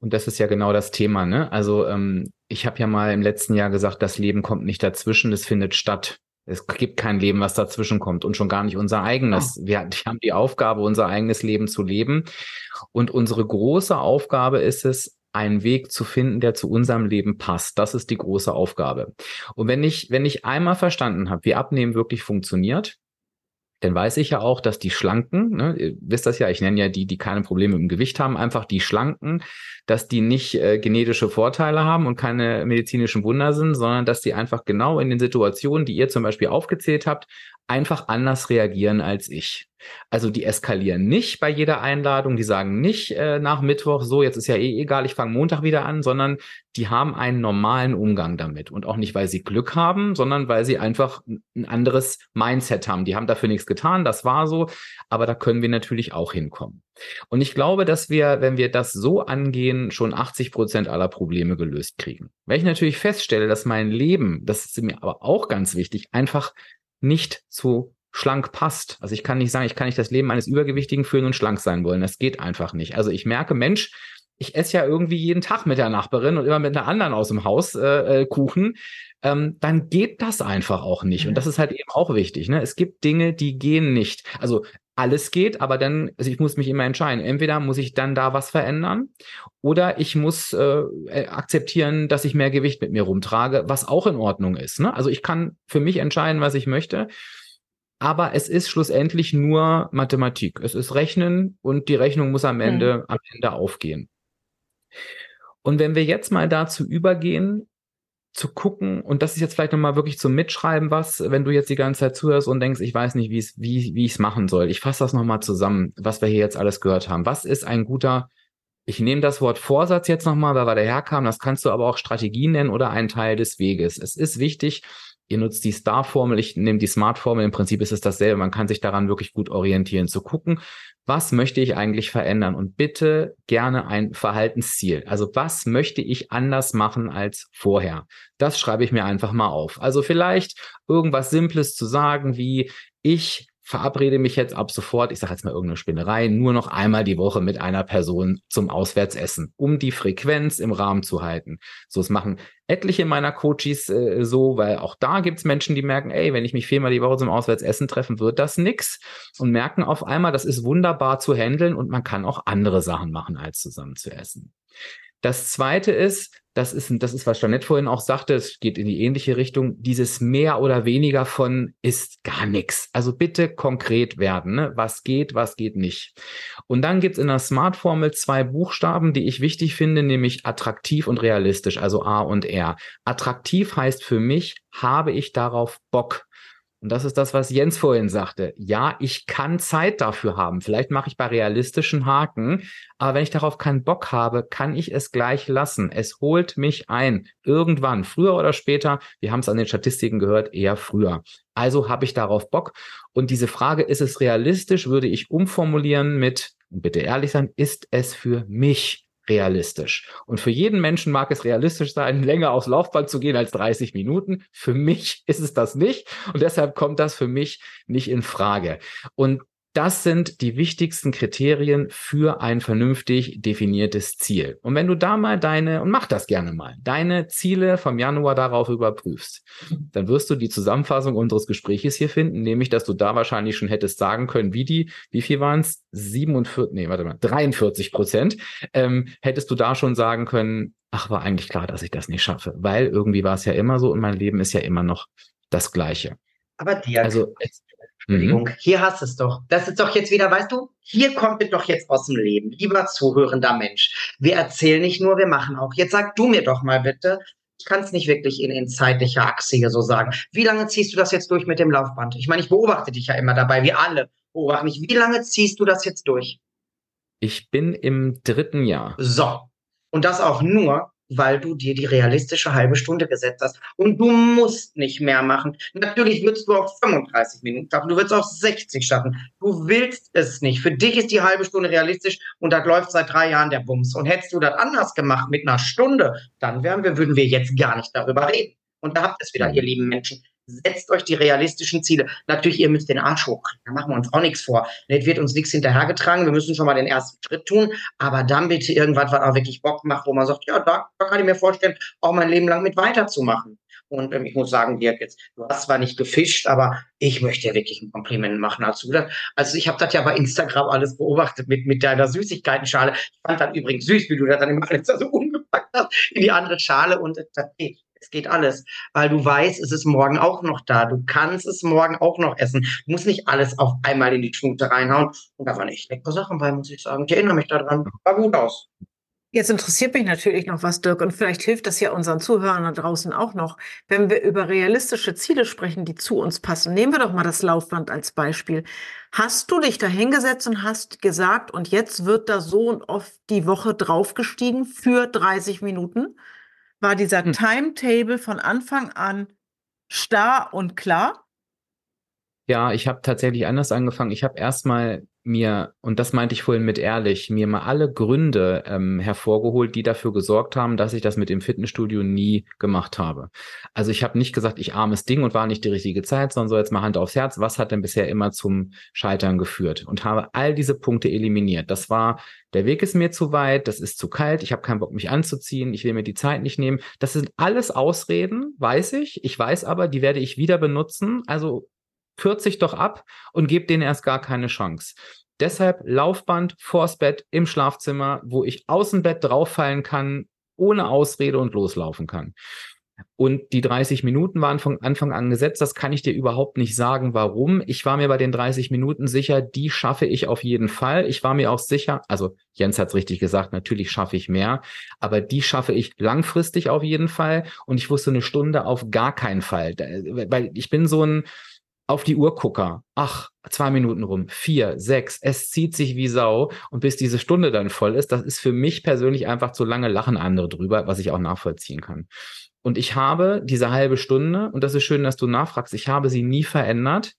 Und das ist ja genau das Thema, ne? Also ähm, ich habe ja mal im letzten Jahr gesagt, das Leben kommt nicht dazwischen, es findet statt. Es gibt kein Leben, was dazwischen kommt und schon gar nicht unser eigenes. Wir, wir haben die Aufgabe, unser eigenes Leben zu leben. Und unsere große Aufgabe ist es, einen Weg zu finden, der zu unserem Leben passt. Das ist die große Aufgabe. Und wenn ich, wenn ich einmal verstanden habe, wie Abnehmen wirklich funktioniert, dann weiß ich ja auch, dass die Schlanken, ne, ihr wisst das ja, ich nenne ja die, die keine Probleme dem Gewicht haben, einfach die Schlanken, dass die nicht äh, genetische Vorteile haben und keine medizinischen Wunder sind, sondern dass die einfach genau in den Situationen, die ihr zum Beispiel aufgezählt habt, einfach anders reagieren als ich. Also die eskalieren nicht bei jeder Einladung, die sagen nicht äh, nach Mittwoch, so jetzt ist ja eh egal, ich fange Montag wieder an, sondern die haben einen normalen Umgang damit. Und auch nicht, weil sie Glück haben, sondern weil sie einfach ein anderes Mindset haben. Die haben dafür nichts getan, das war so, aber da können wir natürlich auch hinkommen. Und ich glaube, dass wir, wenn wir das so angehen, schon 80 Prozent aller Probleme gelöst kriegen. Wenn ich natürlich feststelle, dass mein Leben, das ist mir aber auch ganz wichtig, einfach nicht zu schlank passt. Also ich kann nicht sagen, ich kann nicht das Leben eines Übergewichtigen führen und schlank sein wollen. Das geht einfach nicht. Also ich merke, Mensch, ich esse ja irgendwie jeden Tag mit der Nachbarin und immer mit einer anderen aus dem Haus äh, äh, Kuchen, ähm, dann geht das einfach auch nicht. Und das ist halt eben auch wichtig. Ne? Es gibt Dinge, die gehen nicht. Also alles geht, aber dann, also ich muss mich immer entscheiden. Entweder muss ich dann da was verändern oder ich muss äh, äh, akzeptieren, dass ich mehr Gewicht mit mir rumtrage, was auch in Ordnung ist. Ne? Also ich kann für mich entscheiden, was ich möchte. Aber es ist schlussendlich nur Mathematik. Es ist Rechnen und die Rechnung muss am Ende, mhm. am Ende aufgehen. Und wenn wir jetzt mal dazu übergehen, zu gucken, und das ist jetzt vielleicht nochmal wirklich zum Mitschreiben was, wenn du jetzt die ganze Zeit zuhörst und denkst, ich weiß nicht, wie wie, wie ich es machen soll. Ich fasse das nochmal zusammen, was wir hier jetzt alles gehört haben. Was ist ein guter, ich nehme das Wort Vorsatz jetzt nochmal, weil wir daherkamen, das kannst du aber auch Strategie nennen oder ein Teil des Weges. Es ist wichtig, ihr nutzt die Star-Formel, ich nehme die Smart-Formel, im Prinzip ist es dasselbe. Man kann sich daran wirklich gut orientieren, zu gucken, was möchte ich eigentlich verändern? Und bitte gerne ein Verhaltensziel. Also was möchte ich anders machen als vorher? Das schreibe ich mir einfach mal auf. Also vielleicht irgendwas Simples zu sagen, wie ich verabrede mich jetzt ab sofort, ich sage jetzt mal irgendeine Spinnerei, nur noch einmal die Woche mit einer Person zum Auswärtsessen, um die Frequenz im Rahmen zu halten. So, es machen etliche meiner Coaches äh, so, weil auch da gibt's Menschen, die merken, ey, wenn ich mich viermal die Woche zum Auswärtsessen treffen, wird das nix und merken auf einmal, das ist wunderbar zu handeln und man kann auch andere Sachen machen, als zusammen zu essen. Das zweite ist, das ist, das ist, was Jeanette vorhin auch sagte, es geht in die ähnliche Richtung, dieses mehr oder weniger von ist gar nichts. Also bitte konkret werden, ne? was geht, was geht nicht. Und dann gibt's in der Smart-Formel zwei Buchstaben, die ich wichtig finde, nämlich attraktiv und realistisch, also A und R. Attraktiv heißt für mich, habe ich darauf Bock? Und das ist das, was Jens vorhin sagte. Ja, ich kann Zeit dafür haben. Vielleicht mache ich bei realistischen Haken, aber wenn ich darauf keinen Bock habe, kann ich es gleich lassen. Es holt mich ein. Irgendwann, früher oder später, wir haben es an den Statistiken gehört, eher früher. Also habe ich darauf Bock. Und diese Frage, ist es realistisch, würde ich umformulieren mit, bitte ehrlich sein, ist es für mich realistisch. Und für jeden Menschen mag es realistisch sein, (laughs) länger aufs Laufband zu gehen als 30 Minuten. Für mich (laughs) ist es das nicht. Und deshalb kommt das für mich nicht in Frage. Und das sind die wichtigsten Kriterien für ein vernünftig definiertes Ziel. Und wenn du da mal deine, und mach das gerne mal, deine Ziele vom Januar darauf überprüfst, dann wirst du die Zusammenfassung unseres Gespräches hier finden, nämlich, dass du da wahrscheinlich schon hättest sagen können, wie die, wie viel waren es? 47, nee, warte mal, 43 Prozent, ähm, hättest du da schon sagen können, ach, war eigentlich klar, dass ich das nicht schaffe, weil irgendwie war es ja immer so und mein Leben ist ja immer noch das Gleiche. Aber dir, also, Entschuldigung, mhm. hier hast es doch. Das ist doch jetzt wieder, weißt du, hier kommt es doch jetzt aus dem Leben. Lieber zuhörender Mensch. Wir erzählen nicht nur, wir machen auch. Jetzt sag du mir doch mal bitte, ich kann es nicht wirklich in, in zeitlicher Achse hier so sagen. Wie lange ziehst du das jetzt durch mit dem Laufband? Ich meine, ich beobachte dich ja immer dabei, wir alle beobachten mich. Wie lange ziehst du das jetzt durch? Ich bin im dritten Jahr. So. Und das auch nur, weil du dir die realistische halbe Stunde gesetzt hast. Und du musst nicht mehr machen. Natürlich würdest du auch 35 Minuten schaffen, du würdest auch 60 schaffen. Du willst es nicht. Für dich ist die halbe Stunde realistisch und da läuft seit drei Jahren der Bums. Und hättest du das anders gemacht mit einer Stunde, dann wären wir, würden wir jetzt gar nicht darüber reden. Und da habt ihr es wieder, ihr lieben Menschen setzt euch die realistischen Ziele. Natürlich, ihr müsst den Arsch hochkriegen, da machen wir uns auch nichts vor. Nicht wird uns nichts hinterhergetragen, wir müssen schon mal den ersten Schritt tun, aber dann bitte irgendwas, was auch wirklich Bock macht, wo man sagt, ja, da, da kann ich mir vorstellen, auch mein Leben lang mit weiterzumachen. Und ähm, ich muss sagen, Dirk, jetzt, du hast zwar nicht gefischt, aber ich möchte ja wirklich ein Kompliment machen dazu. Also ich habe das ja bei Instagram alles beobachtet mit, mit deiner Süßigkeitenschale. Ich fand das übrigens süß, wie du das dann immer (laughs) alles so umgepackt hast in die andere Schale und äh, das geht. Es geht alles, weil du weißt, es ist morgen auch noch da. Du kannst es morgen auch noch essen. Du musst nicht alles auf einmal in die Tüte reinhauen. Und da waren echt leckere Sachen bei, muss ich sagen. Ich erinnere mich daran. War gut aus. Jetzt interessiert mich natürlich noch was, Dirk, und vielleicht hilft das ja unseren Zuhörern da draußen auch noch. Wenn wir über realistische Ziele sprechen, die zu uns passen, nehmen wir doch mal das Laufband als Beispiel. Hast du dich da hingesetzt und hast gesagt, und jetzt wird da so und oft die Woche draufgestiegen für 30 Minuten? War dieser hm. Timetable von Anfang an starr und klar? Ja, ich habe tatsächlich anders angefangen. Ich habe erstmal mir, und das meinte ich vorhin mit ehrlich, mir mal alle Gründe ähm, hervorgeholt, die dafür gesorgt haben, dass ich das mit dem Fitnessstudio nie gemacht habe. Also ich habe nicht gesagt, ich armes Ding und war nicht die richtige Zeit, sondern so jetzt mal Hand aufs Herz, was hat denn bisher immer zum Scheitern geführt? Und habe all diese Punkte eliminiert. Das war, der Weg ist mir zu weit, das ist zu kalt, ich habe keinen Bock, mich anzuziehen, ich will mir die Zeit nicht nehmen. Das sind alles Ausreden, weiß ich. Ich weiß aber, die werde ich wieder benutzen. Also kürze ich doch ab und gebe denen erst gar keine Chance. Deshalb Laufband vors Bett im Schlafzimmer, wo ich aus dem Bett drauffallen kann, ohne Ausrede und loslaufen kann. Und die 30 Minuten waren von Anfang an gesetzt. Das kann ich dir überhaupt nicht sagen, warum. Ich war mir bei den 30 Minuten sicher, die schaffe ich auf jeden Fall. Ich war mir auch sicher, also Jens hat es richtig gesagt, natürlich schaffe ich mehr, aber die schaffe ich langfristig auf jeden Fall. Und ich wusste eine Stunde auf gar keinen Fall. Weil ich bin so ein, auf die Uhr gucke, ach, zwei Minuten rum, vier, sechs, es zieht sich wie Sau und bis diese Stunde dann voll ist, das ist für mich persönlich einfach zu lange lachen andere drüber, was ich auch nachvollziehen kann. Und ich habe diese halbe Stunde, und das ist schön, dass du nachfragst, ich habe sie nie verändert,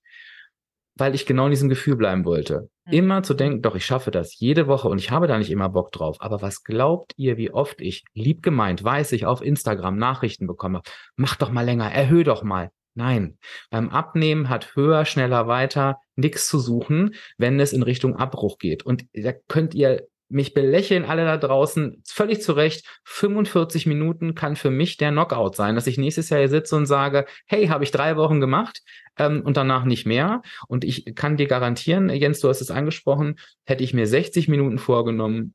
weil ich genau in diesem Gefühl bleiben wollte. Mhm. Immer zu denken, doch, ich schaffe das jede Woche und ich habe da nicht immer Bock drauf. Aber was glaubt ihr, wie oft ich, lieb gemeint, weiß ich, auf Instagram Nachrichten bekomme? Mach doch mal länger, erhöhe doch mal. Nein, beim Abnehmen hat höher, schneller, weiter nichts zu suchen, wenn es in Richtung Abbruch geht. Und da könnt ihr mich belächeln alle da draußen, völlig zu Recht. 45 Minuten kann für mich der Knockout sein, dass ich nächstes Jahr hier sitze und sage, hey, habe ich drei Wochen gemacht ähm, und danach nicht mehr. Und ich kann dir garantieren, Jens, du hast es angesprochen, hätte ich mir 60 Minuten vorgenommen,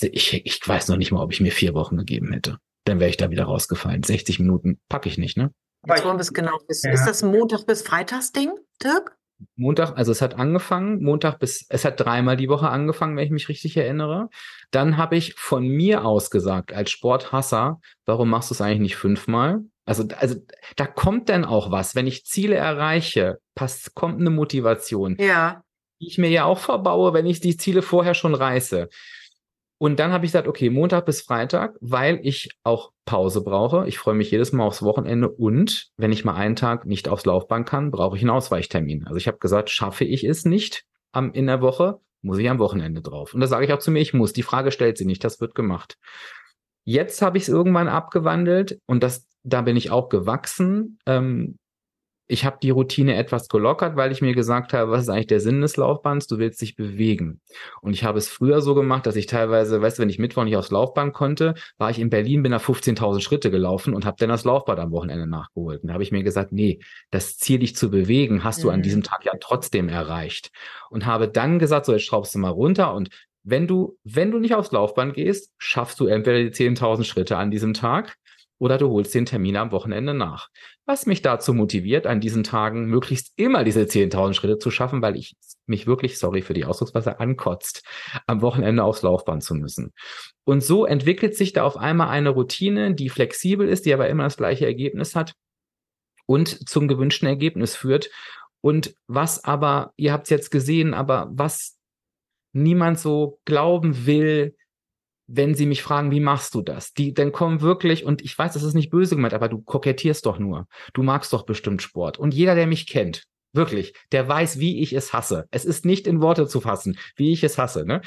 ich, ich weiß noch nicht mal, ob ich mir vier Wochen gegeben hätte. Dann wäre ich da wieder rausgefallen. 60 Minuten packe ich nicht, ne? Jetzt wollen wir es genau wissen. Ja. Ist das Montag bis Freitagsding, Dirk? Montag, also es hat angefangen, Montag bis, es hat dreimal die Woche angefangen, wenn ich mich richtig erinnere. Dann habe ich von mir aus gesagt, als Sporthasser, warum machst du es eigentlich nicht fünfmal? Also, also da kommt dann auch was. Wenn ich Ziele erreiche, passt, kommt eine Motivation. Ja. Die ich mir ja auch verbaue, wenn ich die Ziele vorher schon reiße. Und dann habe ich gesagt, okay, Montag bis Freitag, weil ich auch Pause brauche. Ich freue mich jedes Mal aufs Wochenende und wenn ich mal einen Tag nicht aufs Laufband kann, brauche ich einen Ausweichtermin. Also ich habe gesagt, schaffe ich es nicht am, in der Woche, muss ich am Wochenende drauf. Und da sage ich auch zu mir, ich muss. Die Frage stellt sie nicht, das wird gemacht. Jetzt habe ich es irgendwann abgewandelt und das, da bin ich auch gewachsen. Ähm, ich habe die Routine etwas gelockert, weil ich mir gesagt habe, was ist eigentlich der Sinn des Laufbands? Du willst dich bewegen. Und ich habe es früher so gemacht, dass ich teilweise, weißt du, wenn ich Mittwoch nicht aufs Laufband konnte, war ich in Berlin, bin da 15.000 Schritte gelaufen und habe dann das Laufband am Wochenende nachgeholt. Und da habe ich mir gesagt, nee, das Ziel, dich zu bewegen, hast mhm. du an mhm. diesem Tag ja trotzdem erreicht. Und habe dann gesagt, so jetzt schraubst du mal runter und wenn du, wenn du nicht aufs Laufband gehst, schaffst du entweder die 10.000 Schritte an diesem Tag oder du holst den Termin am Wochenende nach. Was mich dazu motiviert, an diesen Tagen möglichst immer diese 10.000 Schritte zu schaffen, weil ich mich wirklich, sorry für die Ausdrucksweise, ankotzt, am Wochenende aufs Laufband zu müssen. Und so entwickelt sich da auf einmal eine Routine, die flexibel ist, die aber immer das gleiche Ergebnis hat und zum gewünschten Ergebnis führt. Und was aber, ihr habt es jetzt gesehen, aber was niemand so glauben will, wenn sie mich fragen, wie machst du das? Die dann kommen wirklich, und ich weiß, das ist nicht böse gemeint, aber du kokettierst doch nur. Du magst doch bestimmt Sport. Und jeder, der mich kennt, wirklich, der weiß, wie ich es hasse. Es ist nicht in Worte zu fassen, wie ich es hasse. Ne?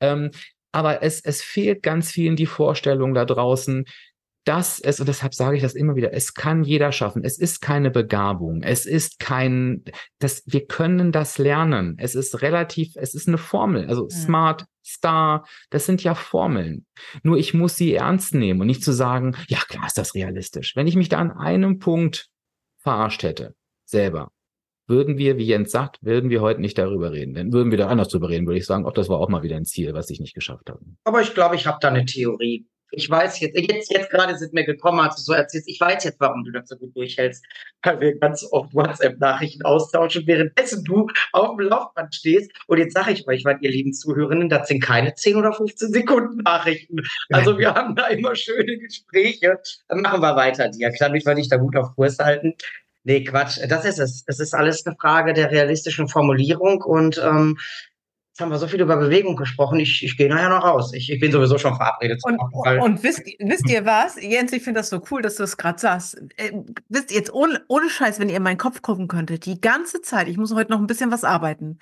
Ähm, aber es, es fehlt ganz vielen die Vorstellung da draußen, dass es, und deshalb sage ich das immer wieder, es kann jeder schaffen. Es ist keine Begabung. Es ist kein, das, wir können das lernen. Es ist relativ, es ist eine Formel. Also ja. smart, star, das sind ja Formeln. Nur ich muss sie ernst nehmen und nicht zu sagen, ja klar ist das realistisch. Wenn ich mich da an einem Punkt verarscht hätte, selber, würden wir, wie Jens sagt, würden wir heute nicht darüber reden. Dann würden wir da anders drüber reden, würde ich sagen, auch das war auch mal wieder ein Ziel, was ich nicht geschafft habe. Aber ich glaube, ich habe da eine Theorie ich weiß jetzt, jetzt, jetzt gerade sind mir gekommen, als du so erzählst, ich weiß jetzt, warum du das so gut durchhältst, weil wir ganz oft WhatsApp-Nachrichten austauschen, währenddessen du auf dem Laufband stehst. Und jetzt sage ich euch, weil ihr lieben Zuhörerinnen, das sind keine 10 oder 15 Sekunden Nachrichten. Also wir haben da immer schöne Gespräche. Dann machen wir weiter, Dirk, damit wir dich da gut auf Kurs halten. Nee, Quatsch, das ist es. Es ist alles eine Frage der realistischen Formulierung und ähm, Jetzt haben wir so viel über Bewegung gesprochen. Ich, ich gehe nachher noch raus. Ich, ich bin sowieso schon verabredet. Und, und wisst, wisst ihr was? Jens, ich finde das so cool, dass du es gerade sagst. Äh, wisst ihr jetzt, ohne, ohne Scheiß, wenn ihr in meinen Kopf gucken könntet, die ganze Zeit, ich muss heute noch ein bisschen was arbeiten.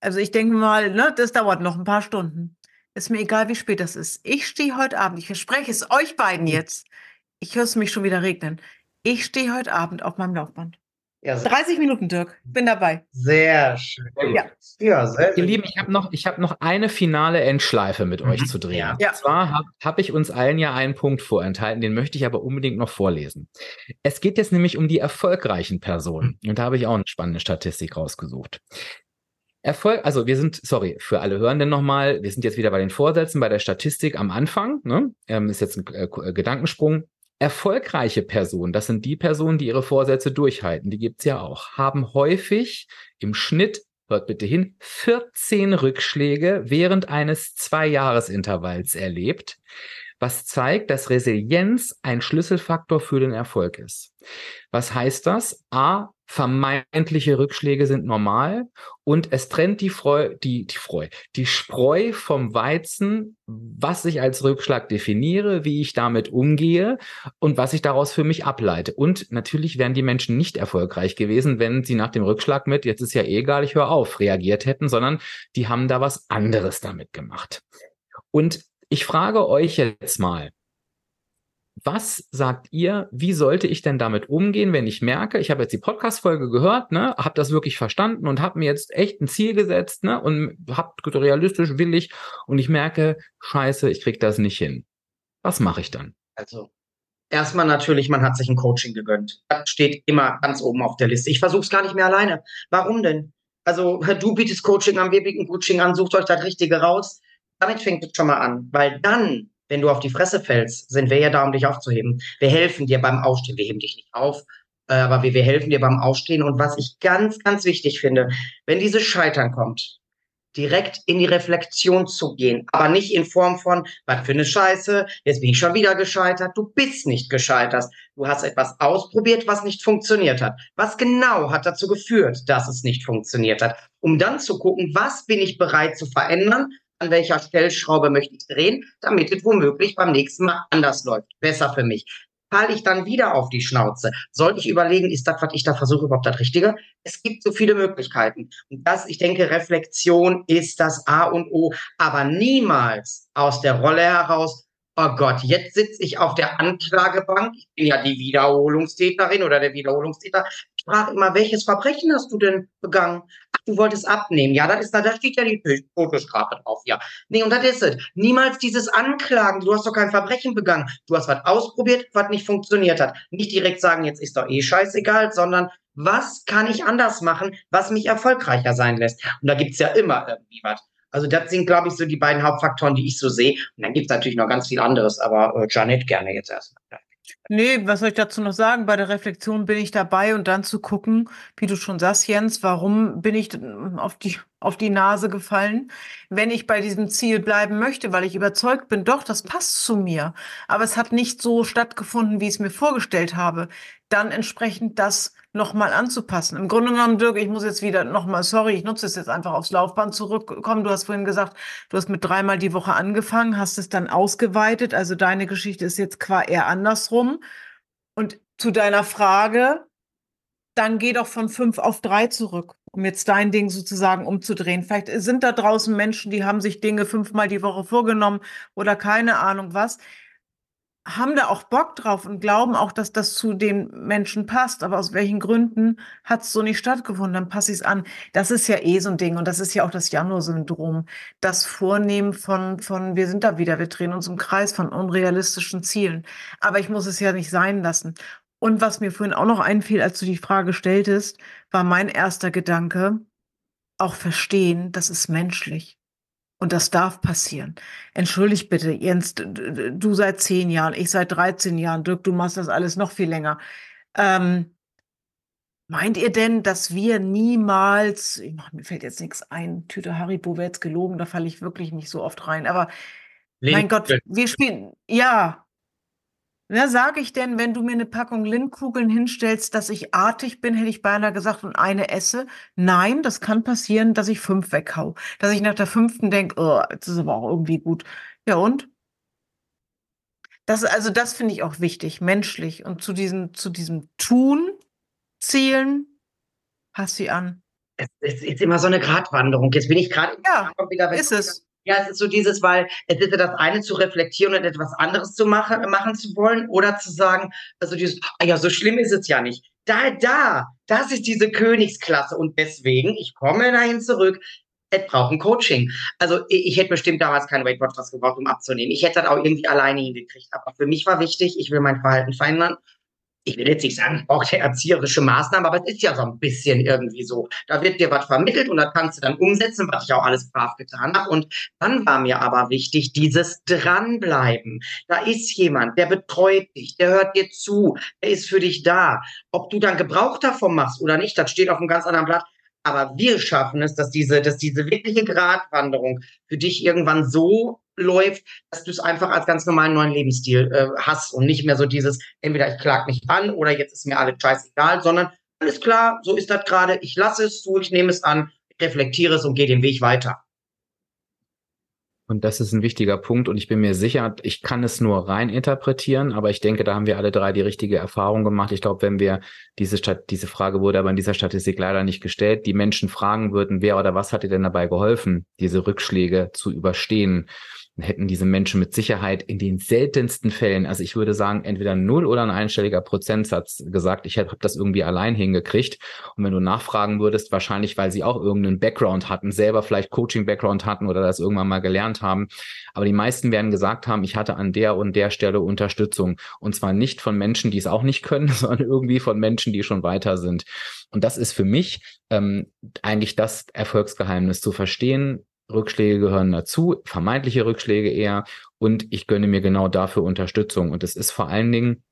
Also ich denke mal, ne, das dauert noch ein paar Stunden. Ist mir egal, wie spät das ist. Ich stehe heute Abend, ich verspreche es euch beiden jetzt. Ich höre es mich schon wieder regnen. Ich stehe heute Abend auf meinem Laufband. Ja, 30 Minuten, Dirk. Bin dabei. Sehr schön. Ja, ja sehr Ihr Lieben, ich habe noch, hab noch eine finale Endschleife mit mhm. euch zu drehen. Ja. Und zwar habe hab ich uns allen ja einen Punkt vorenthalten, den möchte ich aber unbedingt noch vorlesen. Es geht jetzt nämlich um die erfolgreichen Personen. Mhm. Und da habe ich auch eine spannende Statistik rausgesucht. Erfolg, also wir sind, sorry, für alle Hörenden nochmal, wir sind jetzt wieder bei den Vorsätzen, bei der Statistik am Anfang, ne? Ähm, ist jetzt ein äh, Gedankensprung. Erfolgreiche Personen, das sind die Personen, die ihre Vorsätze durchhalten, die gibt's ja auch, haben häufig im Schnitt, hört bitte hin, 14 Rückschläge während eines Zwei-Jahres-Intervalls erlebt. Was zeigt, dass Resilienz ein Schlüsselfaktor für den Erfolg ist. Was heißt das? A, vermeintliche Rückschläge sind normal und es trennt die Freu, die, die Freu, die Spreu vom Weizen, was ich als Rückschlag definiere, wie ich damit umgehe und was ich daraus für mich ableite. Und natürlich wären die Menschen nicht erfolgreich gewesen, wenn sie nach dem Rückschlag mit, jetzt ist ja eh egal, ich höre auf, reagiert hätten, sondern die haben da was anderes damit gemacht. Und ich frage euch jetzt mal, was sagt ihr, wie sollte ich denn damit umgehen, wenn ich merke, ich habe jetzt die Podcast-Folge gehört, ne, habe das wirklich verstanden und habe mir jetzt echt ein Ziel gesetzt, ne, und habe realistisch willig und ich merke, scheiße, ich krieg das nicht hin. Was mache ich dann? Also, erstmal natürlich, man hat sich ein Coaching gegönnt. Das steht immer ganz oben auf der Liste. Ich versuche es gar nicht mehr alleine. Warum denn? Also, du bietest Coaching an, wir bieten Coaching an, sucht euch das Richtige raus. Damit fängt es schon mal an, weil dann wenn du auf die Fresse fällst, sind wir ja da, um dich aufzuheben. Wir helfen dir beim Aufstehen. Wir heben dich nicht auf, äh, aber wir, wir helfen dir beim Aufstehen. Und was ich ganz, ganz wichtig finde, wenn dieses Scheitern kommt, direkt in die Reflexion zu gehen, aber nicht in Form von, was für eine Scheiße, jetzt bin ich schon wieder gescheitert. Du bist nicht gescheitert. Du hast etwas ausprobiert, was nicht funktioniert hat. Was genau hat dazu geführt, dass es nicht funktioniert hat? Um dann zu gucken, was bin ich bereit zu verändern an welcher Stellschraube möchte ich drehen, damit es womöglich beim nächsten Mal anders läuft. Besser für mich. Falle ich dann wieder auf die Schnauze? Sollte ich überlegen, ist das, was ich da versuche, überhaupt das Richtige? Es gibt so viele Möglichkeiten. Und das, ich denke, Reflexion ist das A und O, aber niemals aus der Rolle heraus, oh Gott, jetzt sitze ich auf der Anklagebank, ich bin ja die Wiederholungstäterin oder der Wiederholungstäter. Ich frage immer, welches Verbrechen hast du denn begangen? Du wolltest abnehmen. Ja, das ist da, steht ja die Todesstrafe drauf. Ja. Nee, und das ist es. Niemals dieses Anklagen. Du hast doch kein Verbrechen begangen. Du hast was ausprobiert, was nicht funktioniert hat. Nicht direkt sagen, jetzt ist doch eh scheißegal, sondern was kann ich anders machen, was mich erfolgreicher sein lässt? Und da gibt's ja immer irgendwie was. Also das sind, glaube ich, so die beiden Hauptfaktoren, die ich so sehe. Und dann gibt es natürlich noch ganz viel anderes, aber äh, Janet gerne jetzt erstmal. Nee, was soll ich dazu noch sagen? Bei der Reflexion bin ich dabei und dann zu gucken, wie du schon sagst, Jens, warum bin ich auf die, auf die Nase gefallen, wenn ich bei diesem Ziel bleiben möchte, weil ich überzeugt bin, doch, das passt zu mir. Aber es hat nicht so stattgefunden, wie ich es mir vorgestellt habe. Dann entsprechend das nochmal anzupassen. Im Grunde genommen, Dirk, ich muss jetzt wieder nochmal, sorry, ich nutze es jetzt einfach aufs Laufband zurückkommen. Du hast vorhin gesagt, du hast mit dreimal die Woche angefangen, hast es dann ausgeweitet. Also deine Geschichte ist jetzt qua eher andersrum. Und zu deiner Frage, dann geh doch von fünf auf drei zurück, um jetzt dein Ding sozusagen umzudrehen. Vielleicht sind da draußen Menschen, die haben sich Dinge fünfmal die Woche vorgenommen oder keine Ahnung was haben da auch Bock drauf und glauben auch, dass das zu den Menschen passt. Aber aus welchen Gründen hat es so nicht stattgefunden? Dann passe ich es an. Das ist ja eh so ein Ding und das ist ja auch das Januar-Syndrom. Das Vornehmen von, von, wir sind da wieder, wir drehen uns im Kreis von unrealistischen Zielen. Aber ich muss es ja nicht sein lassen. Und was mir vorhin auch noch einfiel, als du die Frage stelltest, war mein erster Gedanke, auch verstehen, das ist menschlich. Und das darf passieren. Entschuldigt bitte, Jens, du seit zehn Jahren, ich seit 13 Jahren, Dirk, du machst das alles noch viel länger. Ähm, meint ihr denn, dass wir niemals, ich mach, mir fällt jetzt nichts ein, Tüte Haribo wäre jetzt gelogen, da falle ich wirklich nicht so oft rein, aber Leben. mein Gott, wir spielen, ja, Wer sage ich denn, wenn du mir eine Packung Lindkugeln hinstellst, dass ich artig bin, hätte ich beinahe gesagt, und eine esse? Nein, das kann passieren, dass ich fünf weghau. Dass ich nach der fünften denke, oh, jetzt ist aber auch irgendwie gut. Ja, und? Das, also das finde ich auch wichtig, menschlich. Und zu diesem, zu diesem Tun, Zielen, pass sie an. Es ist immer so eine Gratwanderung. Jetzt bin ich gerade ja, wieder ist es. Ja, es ist so dieses, weil es ist ja das eine zu reflektieren und etwas anderes zu machen, machen zu wollen oder zu sagen, also dieses, ah ja, so schlimm ist es ja nicht. Da, da, das ist diese Königsklasse und deswegen, ich komme dahin zurück, es braucht ein Coaching. Also ich, ich hätte bestimmt damals kein Weight Watchers gebraucht, um abzunehmen. Ich hätte das auch irgendwie alleine hingekriegt. Aber für mich war wichtig, ich will mein Verhalten verändern ich will jetzt nicht sagen, ich brauche erzieherische Maßnahmen, aber es ist ja so ein bisschen irgendwie so. Da wird dir was vermittelt und da kannst du dann umsetzen, was ich auch alles brav getan habe. Und dann war mir aber wichtig, dieses Dranbleiben. Da ist jemand, der betreut dich, der hört dir zu, der ist für dich da. Ob du dann Gebrauch davon machst oder nicht, das steht auf einem ganz anderen Blatt. Aber wir schaffen es, dass diese, dass diese wirkliche Gratwanderung für dich irgendwann so läuft, dass du es einfach als ganz normalen neuen Lebensstil äh, hast und nicht mehr so dieses, entweder ich klag mich an oder jetzt ist mir alles scheißegal, sondern alles klar, so ist das gerade, ich lasse es so, ich nehme es an, reflektiere es und gehe den Weg weiter. Und das ist ein wichtiger Punkt. Und ich bin mir sicher, ich kann es nur rein interpretieren, aber ich denke, da haben wir alle drei die richtige Erfahrung gemacht. Ich glaube, wenn wir diese Stadt, diese Frage wurde aber in dieser Statistik leider nicht gestellt, die Menschen fragen würden, wer oder was hat dir denn dabei geholfen, diese Rückschläge zu überstehen? Hätten diese Menschen mit Sicherheit in den seltensten Fällen, also ich würde sagen, entweder null oder ein einstelliger Prozentsatz gesagt, ich habe das irgendwie allein hingekriegt. Und wenn du nachfragen würdest, wahrscheinlich, weil sie auch irgendeinen Background hatten, selber vielleicht Coaching-Background hatten oder das irgendwann mal gelernt haben. Aber die meisten werden gesagt haben, ich hatte an der und der Stelle Unterstützung. Und zwar nicht von Menschen, die es auch nicht können, (laughs) sondern irgendwie von Menschen, die schon weiter sind. Und das ist für mich ähm, eigentlich das Erfolgsgeheimnis zu verstehen, Rückschläge gehören dazu, vermeintliche Rückschläge eher. Und ich gönne mir genau dafür Unterstützung. Und es ist vor allen Dingen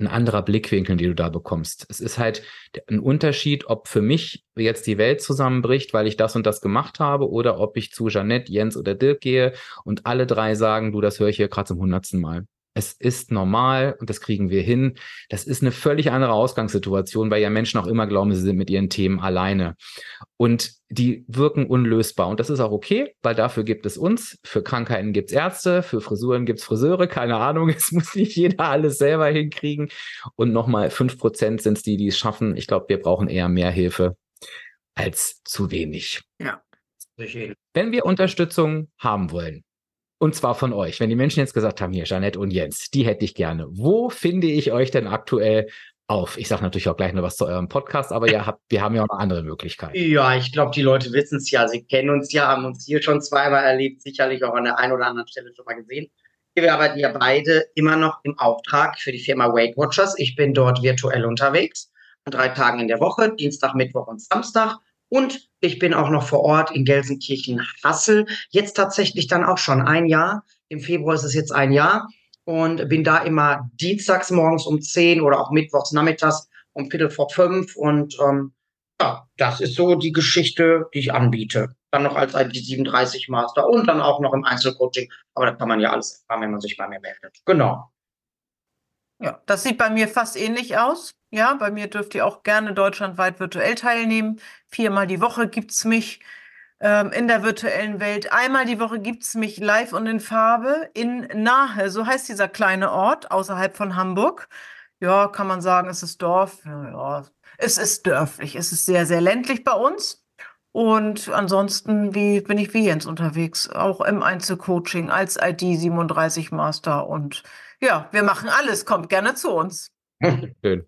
ein anderer Blickwinkel, den du da bekommst. Es ist halt ein Unterschied, ob für mich jetzt die Welt zusammenbricht, weil ich das und das gemacht habe, oder ob ich zu Jeanette, Jens oder Dirk gehe und alle drei sagen, du, das höre ich hier gerade zum hundertsten Mal. Es ist normal und das kriegen wir hin. Das ist eine völlig andere Ausgangssituation, weil ja Menschen auch immer glauben, sie sind mit ihren Themen alleine. Und die wirken unlösbar. Und das ist auch okay, weil dafür gibt es uns. Für Krankheiten gibt es Ärzte, für Frisuren gibt es Friseure. Keine Ahnung, (laughs) es muss nicht jeder alles selber hinkriegen. Und nochmal, fünf Prozent sind es die, die es schaffen. Ich glaube, wir brauchen eher mehr Hilfe als zu wenig. Ja. Wenn wir Unterstützung haben wollen, und zwar von euch. Wenn die Menschen jetzt gesagt haben, hier, Janette und Jens, die hätte ich gerne. Wo finde ich euch denn aktuell auf? Ich sage natürlich auch gleich noch was zu eurem Podcast, aber ihr wir haben ja auch noch andere Möglichkeiten. Ja, ich glaube, die Leute wissen es ja. Sie kennen uns ja, haben uns hier schon zweimal erlebt, sicherlich auch an der einen oder anderen Stelle schon mal gesehen. Wir arbeiten ja beide immer noch im Auftrag für die Firma Weight Watchers. Ich bin dort virtuell unterwegs, an drei Tagen in der Woche, Dienstag, Mittwoch und Samstag. Und ich bin auch noch vor Ort in Gelsenkirchen-Hassel. Jetzt tatsächlich dann auch schon ein Jahr. Im Februar ist es jetzt ein Jahr. Und bin da immer dienstags morgens um 10 oder auch mittwochs nachmittags um Viertel vor fünf. Und ähm, ja, das ist so die Geschichte, die ich anbiete. Dann noch als IT37 Master und dann auch noch im Einzelcoaching. Aber da kann man ja alles erfahren, wenn man sich bei mir meldet. Genau. Ja, das sieht bei mir fast ähnlich aus. Ja, bei mir dürft ihr auch gerne deutschlandweit virtuell teilnehmen. Viermal die Woche gibt's mich ähm, in der virtuellen Welt. Einmal die Woche gibt's mich live und in Farbe in Nahe. So heißt dieser kleine Ort außerhalb von Hamburg. Ja, kann man sagen, es ist Dorf. Ja, ja, es ist dörflich. Es ist sehr, sehr ländlich bei uns. Und ansonsten wie, bin ich wie Jens unterwegs, auch im Einzelcoaching als ID 37 Master. Und ja, wir machen alles. Kommt gerne zu uns. (laughs) Schön.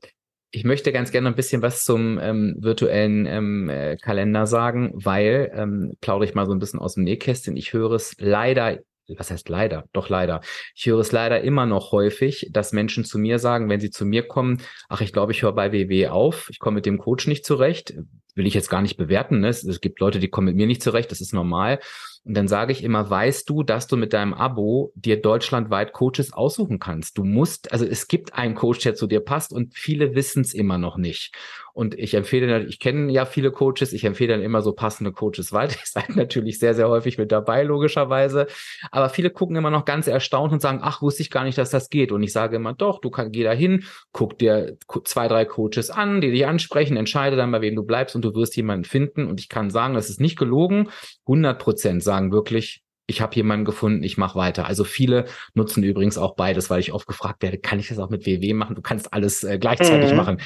Ich möchte ganz gerne ein bisschen was zum ähm, virtuellen ähm, äh, Kalender sagen, weil, ähm, plaudere ich mal so ein bisschen aus dem Nähkästchen, ich höre es leider, was heißt leider? Doch leider. Ich höre es leider immer noch häufig, dass Menschen zu mir sagen, wenn sie zu mir kommen, ach, ich glaube, ich höre bei WW auf, ich komme mit dem Coach nicht zurecht, will ich jetzt gar nicht bewerten. Ne? Es, es gibt Leute, die kommen mit mir nicht zurecht, das ist normal. Und dann sage ich immer, weißt du, dass du mit deinem Abo dir deutschlandweit Coaches aussuchen kannst? Du musst, also es gibt einen Coach, der zu dir passt und viele wissen es immer noch nicht. Und ich empfehle, ich kenne ja viele Coaches, ich empfehle dann immer so passende Coaches weiter. (laughs) Ich seid natürlich sehr, sehr häufig mit dabei, logischerweise. Aber viele gucken immer noch ganz erstaunt und sagen, ach, wusste ich gar nicht, dass das geht. Und ich sage immer, doch, du kannst, geh da hin, guck dir zwei, drei Coaches an, die dich ansprechen, entscheide dann, bei wem du bleibst und du wirst jemanden finden. Und ich kann sagen, das ist nicht gelogen. 100 Prozent sagen wirklich, ich habe jemanden gefunden, ich mache weiter. Also viele nutzen übrigens auch beides, weil ich oft gefragt werde, kann ich das auch mit WW machen? Du kannst alles äh, gleichzeitig mhm. machen.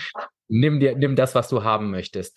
Nimm dir, nimm das, was du haben möchtest.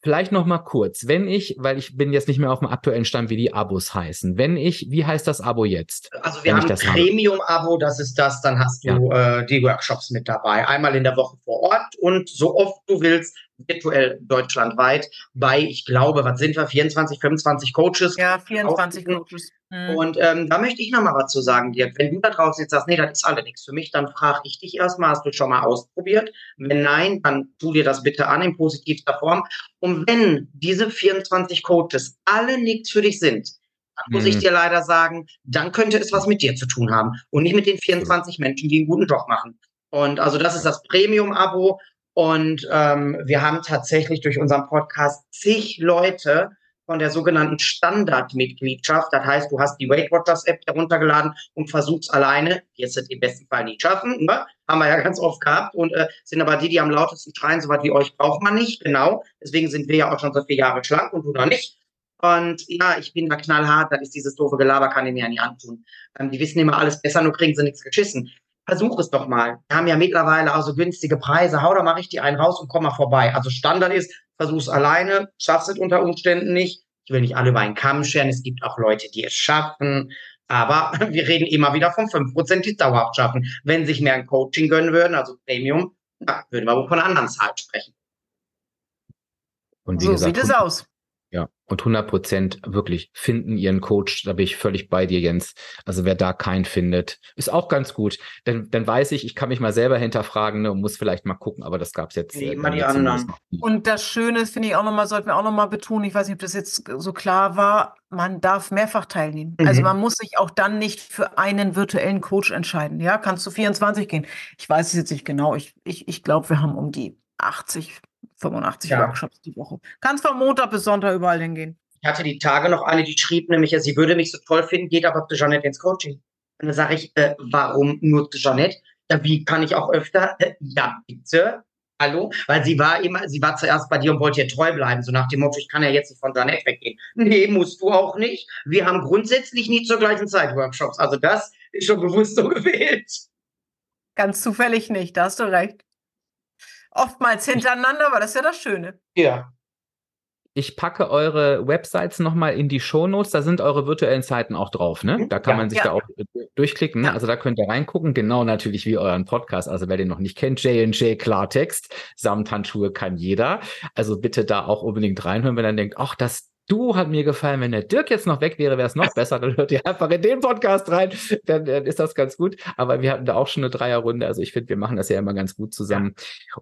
Vielleicht noch mal kurz, wenn ich, weil ich bin jetzt nicht mehr auf dem aktuellen Stand, wie die Abos heißen. Wenn ich, wie heißt das Abo jetzt? Also wir haben ein Premium-Abo, das ist das, dann hast du ja. äh, die Workshops mit dabei. Einmal in der Woche vor Ort und so oft du willst, virtuell deutschlandweit bei, ich glaube, was sind wir, 24, 25 Coaches. Ja, 24 Coaches. Mhm. Und ähm, da möchte ich noch mal was zu sagen, Dirk. Wenn du da draußen jetzt sagst, nee, das ist alle nichts für mich, dann frage ich dich erstmal, hast du schon mal ausprobiert? Wenn nein, dann tu dir das bitte an in positivster Form. Und wenn diese 24 Coaches alle nichts für dich sind, dann muss mhm. ich dir leider sagen, dann könnte es was mit dir zu tun haben und nicht mit den 24 Menschen, die einen guten Job machen. Und also das ist das Premium-Abo Und ähm, wir haben tatsächlich durch unseren Podcast zig Leute von der sogenannten Standardmitgliedschaft. Das heißt, du hast die Weight Watchers App heruntergeladen und versuchst alleine, wirst es im besten Fall nicht schaffen, ne? haben wir ja ganz oft gehabt und äh, sind aber die, die am lautesten schreien, so was wie euch braucht man nicht, genau. Deswegen sind wir ja auch schon so viele Jahre schlank und du noch nicht. Und ja, ich bin da knallhart, das ist dieses doofe Gelaber, kann ich mir ja nicht antun. Ähm, die wissen immer alles besser, nur kriegen sie nichts geschissen. Versuch es doch mal. Wir haben ja mittlerweile auch so günstige Preise. Hau da mal richtig einen raus und komm mal vorbei. Also Standard ist, versuch's alleine, schaffst es unter Umständen nicht. Ich will nicht alle über einen Kamm scheren. Es gibt auch Leute, die es schaffen. Aber (laughs) wir reden immer wieder von 5%, die es dauerhaft schaffen. Wenn sich mehr ein Coaching gönnen würden, also Premium, würden wir wohl von einer anderen Zahl sprechen. Und wie so gesagt, sieht es aus. Ja, und 100 Prozent wirklich finden ihren Coach, da bin ich völlig bei dir, Jens. Also wer da keinen findet, ist auch ganz gut. Denn dann weiß ich, ich kann mich mal selber hinterfragen ne, und muss vielleicht mal gucken, aber das gab es jetzt. Nee, äh, immer die anderen. Und das Schöne finde ich auch nochmal, sollten wir auch nochmal betonen, ich weiß nicht, ob das jetzt so klar war, man darf mehrfach teilnehmen. Also mhm. Also man muss sich auch dann nicht für einen virtuellen Coach entscheiden. Ja, kannst du 24 gehen. Ich weiß es jetzt nicht genau. Ich, ich, ich glaube, wir haben um die 80 85 ja. Workshops die Woche. Kannst von Montag bis Sonntag überall hingehen. Ich hatte die Tage noch eine, die schrieb nämlich, sie würde mich so toll finden, geht aber zu Jeanette ins Coaching. Und dann sage ich, äh, warum nur zu Jeanette? Ja, wie kann ich auch öfter? Äh, ja, bitte. Hallo? Weil sie war immer, sie war zuerst bei dir und wollte ihr treu bleiben, so nach dem Motto, ich kann ja jetzt nicht von Jeanette weggehen. Nee, musst du auch nicht. Wir haben grundsätzlich nie zur gleichen Zeit Workshops. Also das ist schon bewusst so (laughs) gewählt. Ganz zufällig nicht, da hast du recht oftmals hintereinander, aber das ist ja das Schöne. Ja. Ich packe eure Websites nochmal in die Shownotes. Da sind eure virtuellen Seiten auch drauf, ne? Da kann ja, man sich ja. da auch äh, durchklicken. Ne? Also da könnt ihr reingucken. Genau natürlich wie euren Podcast. Also wer den noch nicht kennt, J&J Klartext. Samthandschuhe kann jeder. Also bitte da auch unbedingt reinhören, wenn ihr denkt, ach, das, Du hat mir gefallen, wenn der Dirk jetzt noch weg wäre, wäre es noch besser. Dann hört ihr einfach in den Podcast rein. Dann, dann, ist das ganz gut. Aber wir hatten da auch schon eine Dreierrunde. Also ich finde, wir machen das ja immer ganz gut zusammen.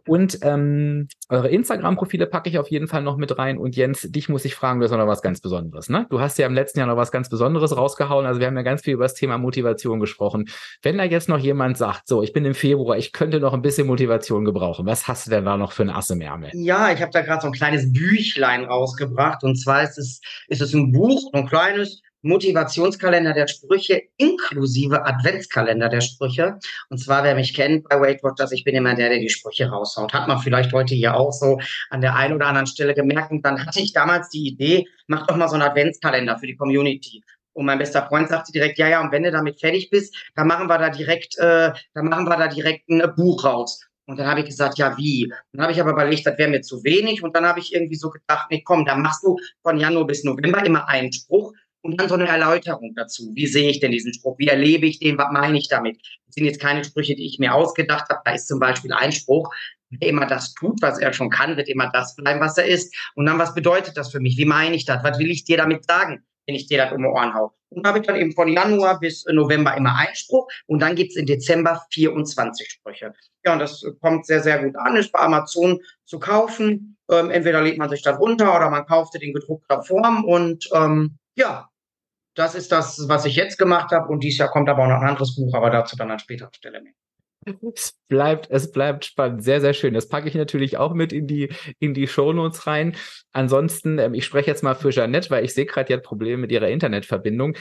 Und ähm, eure Instagram-Profile packe ich auf jeden Fall noch mit rein. Und Jens, dich muss ich fragen, du hast noch was ganz Besonderes. Ne? Du hast ja im letzten Jahr noch was ganz Besonderes rausgehauen. Also wir haben ja ganz viel über das Thema Motivation gesprochen. Wenn da jetzt noch jemand sagt, so, ich bin im Februar, ich könnte noch ein bisschen Motivation gebrauchen. Was hast du denn da noch für ein Ass im Ärmel? Ja, ich habe da gerade so ein kleines Büchlein rausgebracht. Und zwar ist es, ist es ein Buch, ein kleines Motivationskalender der Sprüche inklusive Adventskalender der Sprüche. Und zwar, wer mich kennt bei Weight Watchers, ich bin immer der, der die Sprüche raushaut. Hat man vielleicht heute hier auch so an der einen oder anderen Stelle gemerkt. Und dann hatte ich damals die Idee, mach doch mal so einen Adventskalender für die Community. Und mein bester Freund sagte direkt, ja, ja, und wenn du damit fertig bist, dann machen wir da direkt, äh, dann machen wir da direkt ein Buch raus. Und dann habe ich gesagt, ja, wie? Dann habe ich aber überlegt, das wäre mir zu wenig. Und dann habe ich irgendwie so gedacht, nee, komm, dann machst du von Januar bis November immer einen Spruch und dann so eine Erläuterung dazu. Wie sehe ich denn diesen Spruch? Wie erlebe ich den? Was meine ich damit? Das sind jetzt keine Sprüche, die ich mir ausgedacht habe. Da ist zum Beispiel ein Spruch, wer immer das tut, was er schon kann, wird immer das bleiben, was er ist. Und dann, was bedeutet das für mich? Wie meine ich das? Was will ich dir damit sagen? Wenn ich dir das um die Ohren hau. Und da habe ich dann eben von Januar bis November immer einen Spruch und dann gibt's in Dezember 24 Sprüche. Ja, und das kommt sehr, sehr gut an, ist bei Amazon zu kaufen. Ähm, entweder lädt man sich das runter oder man kauft in gedruckter Form und ähm, ja, das ist das, was ich jetzt gemacht habe und dieses Jahr kommt aber auch noch ein anderes Buch, aber dazu dann an späterer Stelle mehr. Es bleibt, es bleibt spannend. Sehr, sehr schön. Das packe ich natürlich auch mit in die, in die Shownotes rein. Ansonsten, ähm, ich spreche jetzt mal für Jeannette, weil ich sehe gerade, ja Probleme mit ihrer Internetverbindung.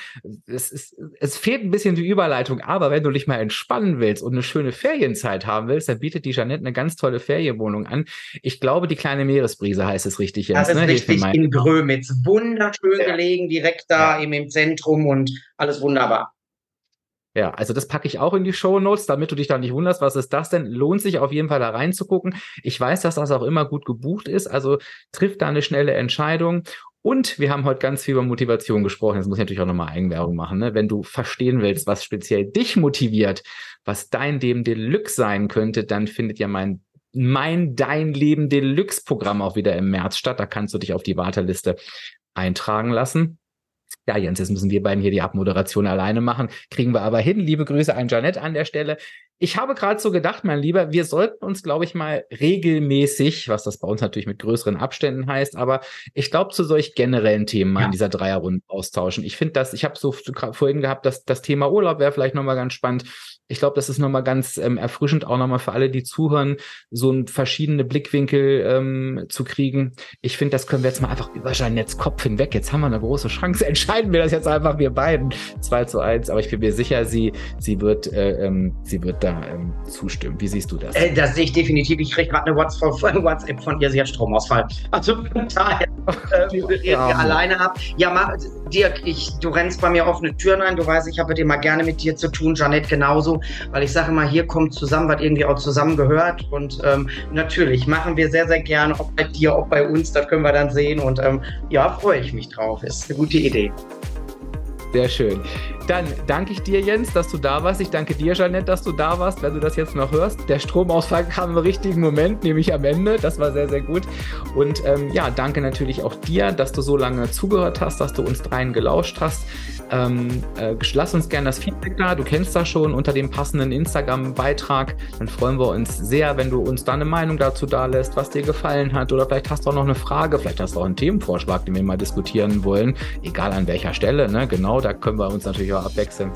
Es, ist, es fehlt ein bisschen die Überleitung, aber wenn du dich mal entspannen willst und eine schöne Ferienzeit haben willst, dann bietet die Jeannette eine ganz tolle Ferienwohnung an. Ich glaube, die kleine Meeresbrise heißt es richtig jetzt. Das ist ne? richtig in Grömitz. Wunderschön ja. gelegen, direkt da ja. im Zentrum und alles wunderbar. Ja, also das packe ich auch in die Show Notes, damit du dich da nicht wunderst, was ist das denn? Lohnt sich auf jeden Fall da reinzugucken. Ich weiß, dass das auch immer gut gebucht ist, also trifft da eine schnelle Entscheidung. Und wir haben heute ganz viel über Motivation gesprochen. Jetzt muss ich natürlich auch nochmal Eigenwerbung machen. Ne? Wenn du verstehen willst, was speziell dich motiviert, was dein Leben Deluxe sein könnte, dann findet ja mein mein Dein Leben Deluxe Programm auch wieder im März statt. Da kannst du dich auf die Warteliste eintragen lassen. Ja, Jens, jetzt müssen wir beiden hier die Abmoderation alleine machen. Kriegen wir aber hin. Liebe Grüße an Janette an der Stelle. Ich habe gerade so gedacht, mein Lieber, wir sollten uns, glaube ich, mal regelmäßig, was das bei uns natürlich mit größeren Abständen heißt, aber ich glaube, zu solch generellen Themen mal ja. in dieser Dreierrunde austauschen. Ich finde das, ich habe so vorhin gehabt, dass das Thema Urlaub wäre vielleicht nochmal ganz spannend. Ich glaube, das ist nochmal ganz ähm, erfrischend, auch nochmal für alle, die zuhören, so ein verschiedene Blickwinkel ähm, zu kriegen. Ich finde, das können wir jetzt mal einfach über Jeanettes Kopf hinweg. Jetzt haben wir eine große Chance. (laughs) Entscheiden wir das jetzt einfach, wir beiden. 2 zu 1. Aber ich bin mir sicher, sie, sie wird, äh, ähm, sie wird da ähm, zustimmen. Wie siehst du das? Äh, das sehe ich definitiv. Ich kriege gerade eine WhatsApp von ihr, sie hat Stromausfall. Also von daher (laughs) äh, wir alleine ab. Ja, mach, Dirk, ich, du rennst bei mir offene Türen ein. Du weißt, ich habe immer gerne mit dir zu tun. Janette genauso weil ich sage mal, hier kommt zusammen, was irgendwie auch zusammengehört. Und ähm, natürlich machen wir sehr, sehr gerne, ob bei dir, ob bei uns, das können wir dann sehen. Und ähm, ja, freue ich mich drauf. Ist eine gute Idee. Sehr schön. Dann danke ich dir, Jens, dass du da warst. Ich danke dir, Janette, dass du da warst, wenn du das jetzt noch hörst. Der Stromausfall kam im richtigen Moment, nämlich am Ende. Das war sehr, sehr gut. Und ähm, ja, danke natürlich auch dir, dass du so lange zugehört hast, dass du uns dreien gelauscht hast. Ähm, äh, lass uns gerne das Feedback da. Du kennst das schon unter dem passenden Instagram-Beitrag. Dann freuen wir uns sehr, wenn du uns da eine Meinung dazu da lässt, was dir gefallen hat. Oder vielleicht hast du auch noch eine Frage, vielleicht hast du auch einen Themenvorschlag, den wir mal diskutieren wollen. Egal an welcher Stelle, ne? Genau, da können wir uns natürlich auch abwechseln.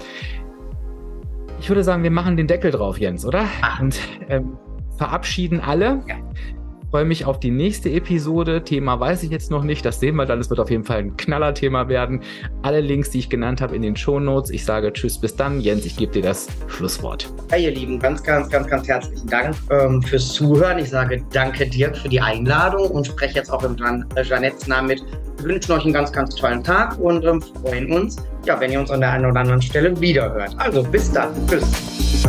Ich würde sagen, wir machen den Deckel drauf, Jens, oder? Und ähm, verabschieden alle. Ja freue mich auf die nächste Episode. Thema weiß ich jetzt noch nicht. Das sehen wir dann. Es wird auf jeden Fall ein Knallerthema werden. Alle Links, die ich genannt habe, in den Show Notes. Ich sage Tschüss, bis dann. Jens, ich gebe dir das Schlusswort. Ja, ihr Lieben, ganz, ganz, ganz, ganz herzlichen Dank ähm, fürs Zuhören. Ich sage danke Dirk für die Einladung und spreche jetzt auch im äh, Janettes Namen mit. Wir wünschen euch einen ganz, ganz tollen Tag und ähm, freuen uns, ja, wenn ihr uns an der einen oder anderen Stelle wiederhört. Also bis dann. Tschüss.